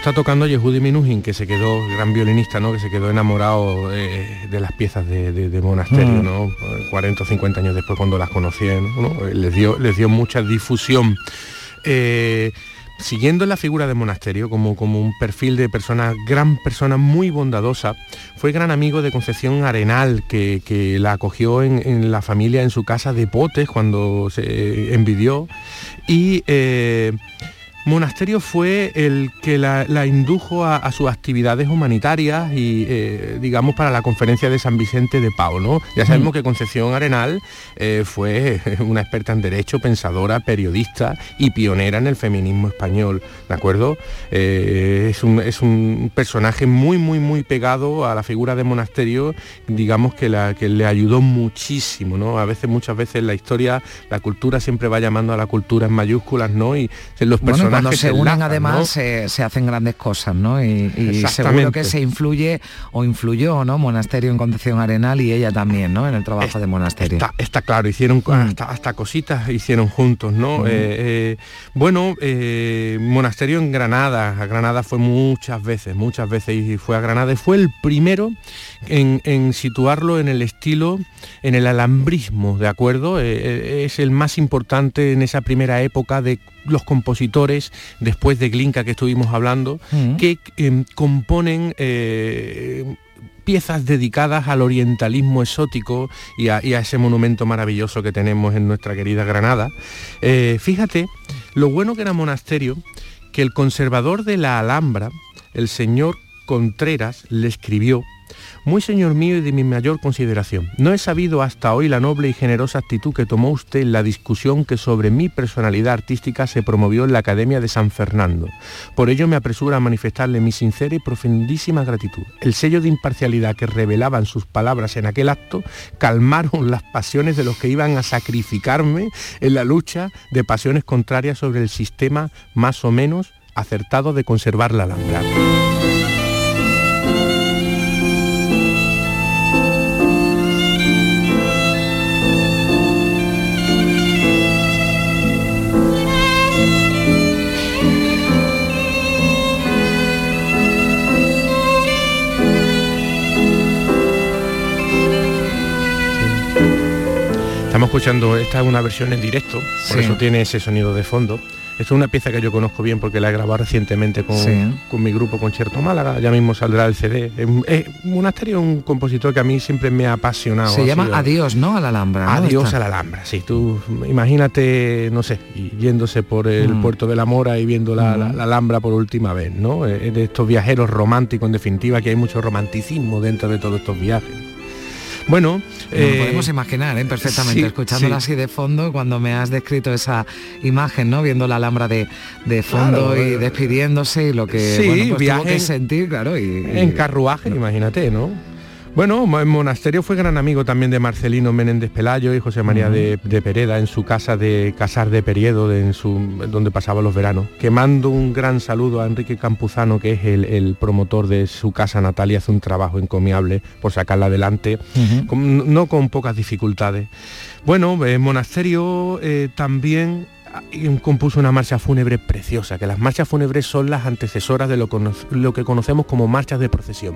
está tocando Yehudi Minuhin, que se quedó, gran violinista, ¿no? Que se quedó enamorado eh, de las piezas de, monasterio, mm. ¿no? 40 o 50 años después cuando las conocí, Les dio, les dio mucha difusión. Eh, siguiendo la figura de monasterio como, como un perfil de persona, gran persona muy bondadosa, fue gran amigo de Concepción Arenal, que, que la acogió en, en, la familia en su casa de Potes cuando se envidió. Y eh, Monasterio fue el que la, la indujo a, a, sus actividades humanitarias y, eh, digamos, para la conferencia de San Vicente de Pau, ¿no? Ya sabemos mm. que Concepción Arenal eh, fue una experta en derecho, pensadora, periodista y pionera en el feminismo español, ¿de acuerdo? Eh, es, un, es, un, personaje muy, muy, muy pegado a la figura de Monasterio, digamos que, la, que le ayudó muchísimo, ¿no? A veces, muchas veces la historia, la cultura siempre va llamando a la cultura en mayúsculas, ¿no? Y los personajes... Bueno, cuando se unen enlazan, además ¿no? se, se, hacen grandes cosas, ¿no? Y, y seguro que se influye o influyó, ¿no? Monasterio en Concepción Arenal y ella también, ¿no? En el trabajo es, de monasterio. Está, está, claro, hicieron mm. hasta, hasta, cositas hicieron juntos, ¿no? Mm. Eh, eh, bueno, eh, monasterio en Granada, a Granada fue muchas veces, muchas veces y fue a Granada y fue el primero en, en situarlo en el estilo, en el alambrismo, ¿de acuerdo? Es el más importante en esa primera época de los compositores, después de Glinka que estuvimos hablando, mm. que eh, componen eh, piezas dedicadas al orientalismo exótico y a, y a, ese monumento maravilloso que tenemos en nuestra querida Granada. Eh, fíjate lo bueno que era monasterio, que el conservador de la Alhambra, el señor Contreras, le escribió muy señor mío y de mi mayor consideración. No he sabido hasta hoy la noble y generosa actitud que tomó usted en la discusión que sobre mi personalidad artística se promovió en la Academia de San Fernando. Por ello me apresuro a manifestarle mi sincera y profundísima gratitud. El sello de imparcialidad que revelaban sus palabras en aquel acto calmaron las pasiones de los que iban a sacrificarme en la lucha de pasiones contrarias sobre el sistema más o menos acertado de conservar la Alhambra. Estamos escuchando, esta es una versión en directo, por sí. eso tiene ese sonido de fondo. Esto es una pieza que yo conozco bien porque la he grabado recientemente con, sí. con mi grupo Concierto Málaga, ya mismo saldrá el CD. Es, es, Monasterio un compositor que a mí siempre me ha apasionado. Se llama sido... Adiós, ¿no? A la Alhambra. ¿no? Adiós a la Alhambra, sí. Tú imagínate, no sé, yéndose por el mm. puerto de la Mora y viendo la, mm. la, la, Alhambra por última vez, ¿no? De estos viajeros románticos, en definitiva, que hay mucho romanticismo dentro de todos estos viajes. Bueno, eh, lo podemos imaginar ¿eh? perfectamente, sí, escuchándola sí. así de fondo, cuando me has descrito esa imagen, ¿no? Viendo la Alhambra de, de fondo claro, y despidiéndose y lo que sí, bueno, pues viaje tuvo que sentir, claro. Y, y, en carruaje, imagínate, ¿no? Bueno, monasterio fue gran amigo también de Marcelino Menéndez Pelayo y José María uh -huh. de, de, Pereda en su casa de Casar de Periedo, de, en su, donde pasaba los veranos. Que mando un gran saludo a Enrique Campuzano, que es el, el, promotor de su casa natal y hace un trabajo encomiable por sacarla adelante, uh -huh. con, no con pocas dificultades. Bueno, el monasterio eh, también compuso una marcha fúnebre preciosa, que las marchas fúnebres son las antecesoras de lo, lo que conocemos como marchas de procesión.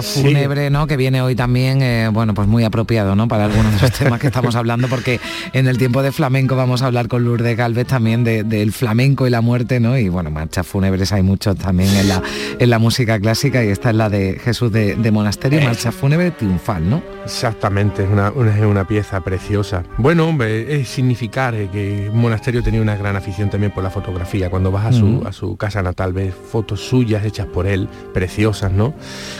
Fúnebre, sí. ¿no? Que viene hoy también, eh, bueno, pues muy apropiado, ¿no? Para algunos de los temas que estamos hablando, porque en el tiempo de flamenco vamos a hablar con Lourdes Galvez también del de, de flamenco y la muerte, ¿no? Y bueno, marchas fúnebres hay muchos también en la, en la música clásica y esta es la de Jesús de, de Monasterio, eh. marcha fúnebre triunfal, ¿no? Exactamente, es una, una, una, pieza preciosa. Bueno, hombre, es significar eh, que Monasterio tenía una gran afición también por la fotografía. Cuando vas a su, a su casa natal ves fotos suyas hechas por él, preciosas, ¿no?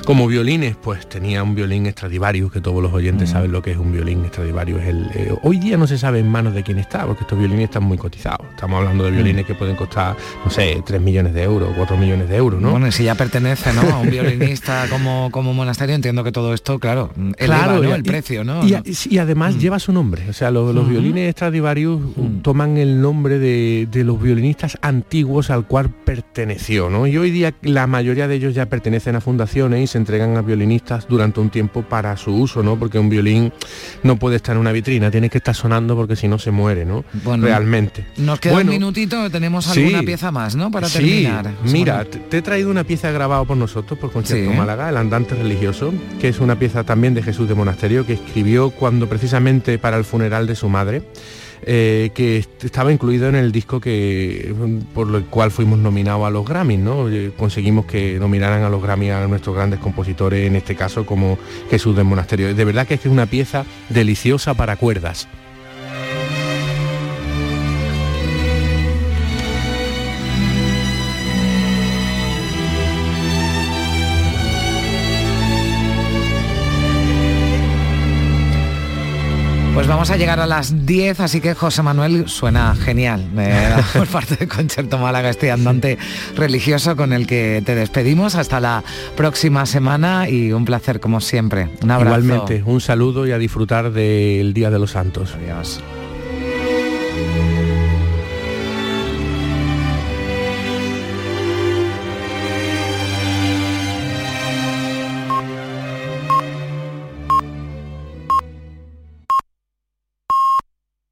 Como violines, pues tenía un violín Stradivarius, que todos los oyentes Mm. saben lo que es un violín Stradivarius. El, eh, hoy día no se sabe en manos de quién está, porque estos violines están muy cotizados. Estamos hablando de Mm. violines que pueden costar, no sé, 3 millones de euros, 4 millones de euros, ¿no? Bueno, y si ya pertenece ¿no? a un <laughs> violinista como, como monasterio, entiendo que todo esto, claro, eleva Claro, ¿no? y- el precio, ¿no? Y, y además lleva su nombre. O sea, los, violines Stradivarius toman el nombre de, de los violinistas antiguos al cual perteneció, ¿no? Y hoy día la mayoría de ellos ya pertenecen a fundaciones y se entregan a violinistas durante un tiempo para su uso, ¿no? Porque un violín no puede estar en una vitrina, tiene que estar sonando porque si no se muere, ¿no? Bueno, Realmente. Nos queda Bueno, un minutito, tenemos sí. alguna pieza más, ¿no? Para Sí, terminar. mira, te he traído una pieza grabada por nosotros, por Concierto Sí. Málaga, El Andante Religioso, que es una pieza también de Jesús de Monasterio, que escribió cuando precisamente para el funeral de su madre, eh, que est- estaba incluido en el disco que por lo cual fuimos nominados a los Grammys, ¿no? Eh, Conseguimos que nominaran a los Grammys a nuestros grandes compositores, en este caso como Jesús de Monasterio. De verdad que es que es una pieza deliciosa para cuerdas. Vamos a llegar a las 10, así que José Manuel suena genial. eh, <laughs> por parte de Concierto Málaga, este andante religioso con el que te despedimos hasta la próxima semana y un placer como siempre. Un abrazo. Igualmente, un saludo y a disfrutar del Día de los Santos. Adiós.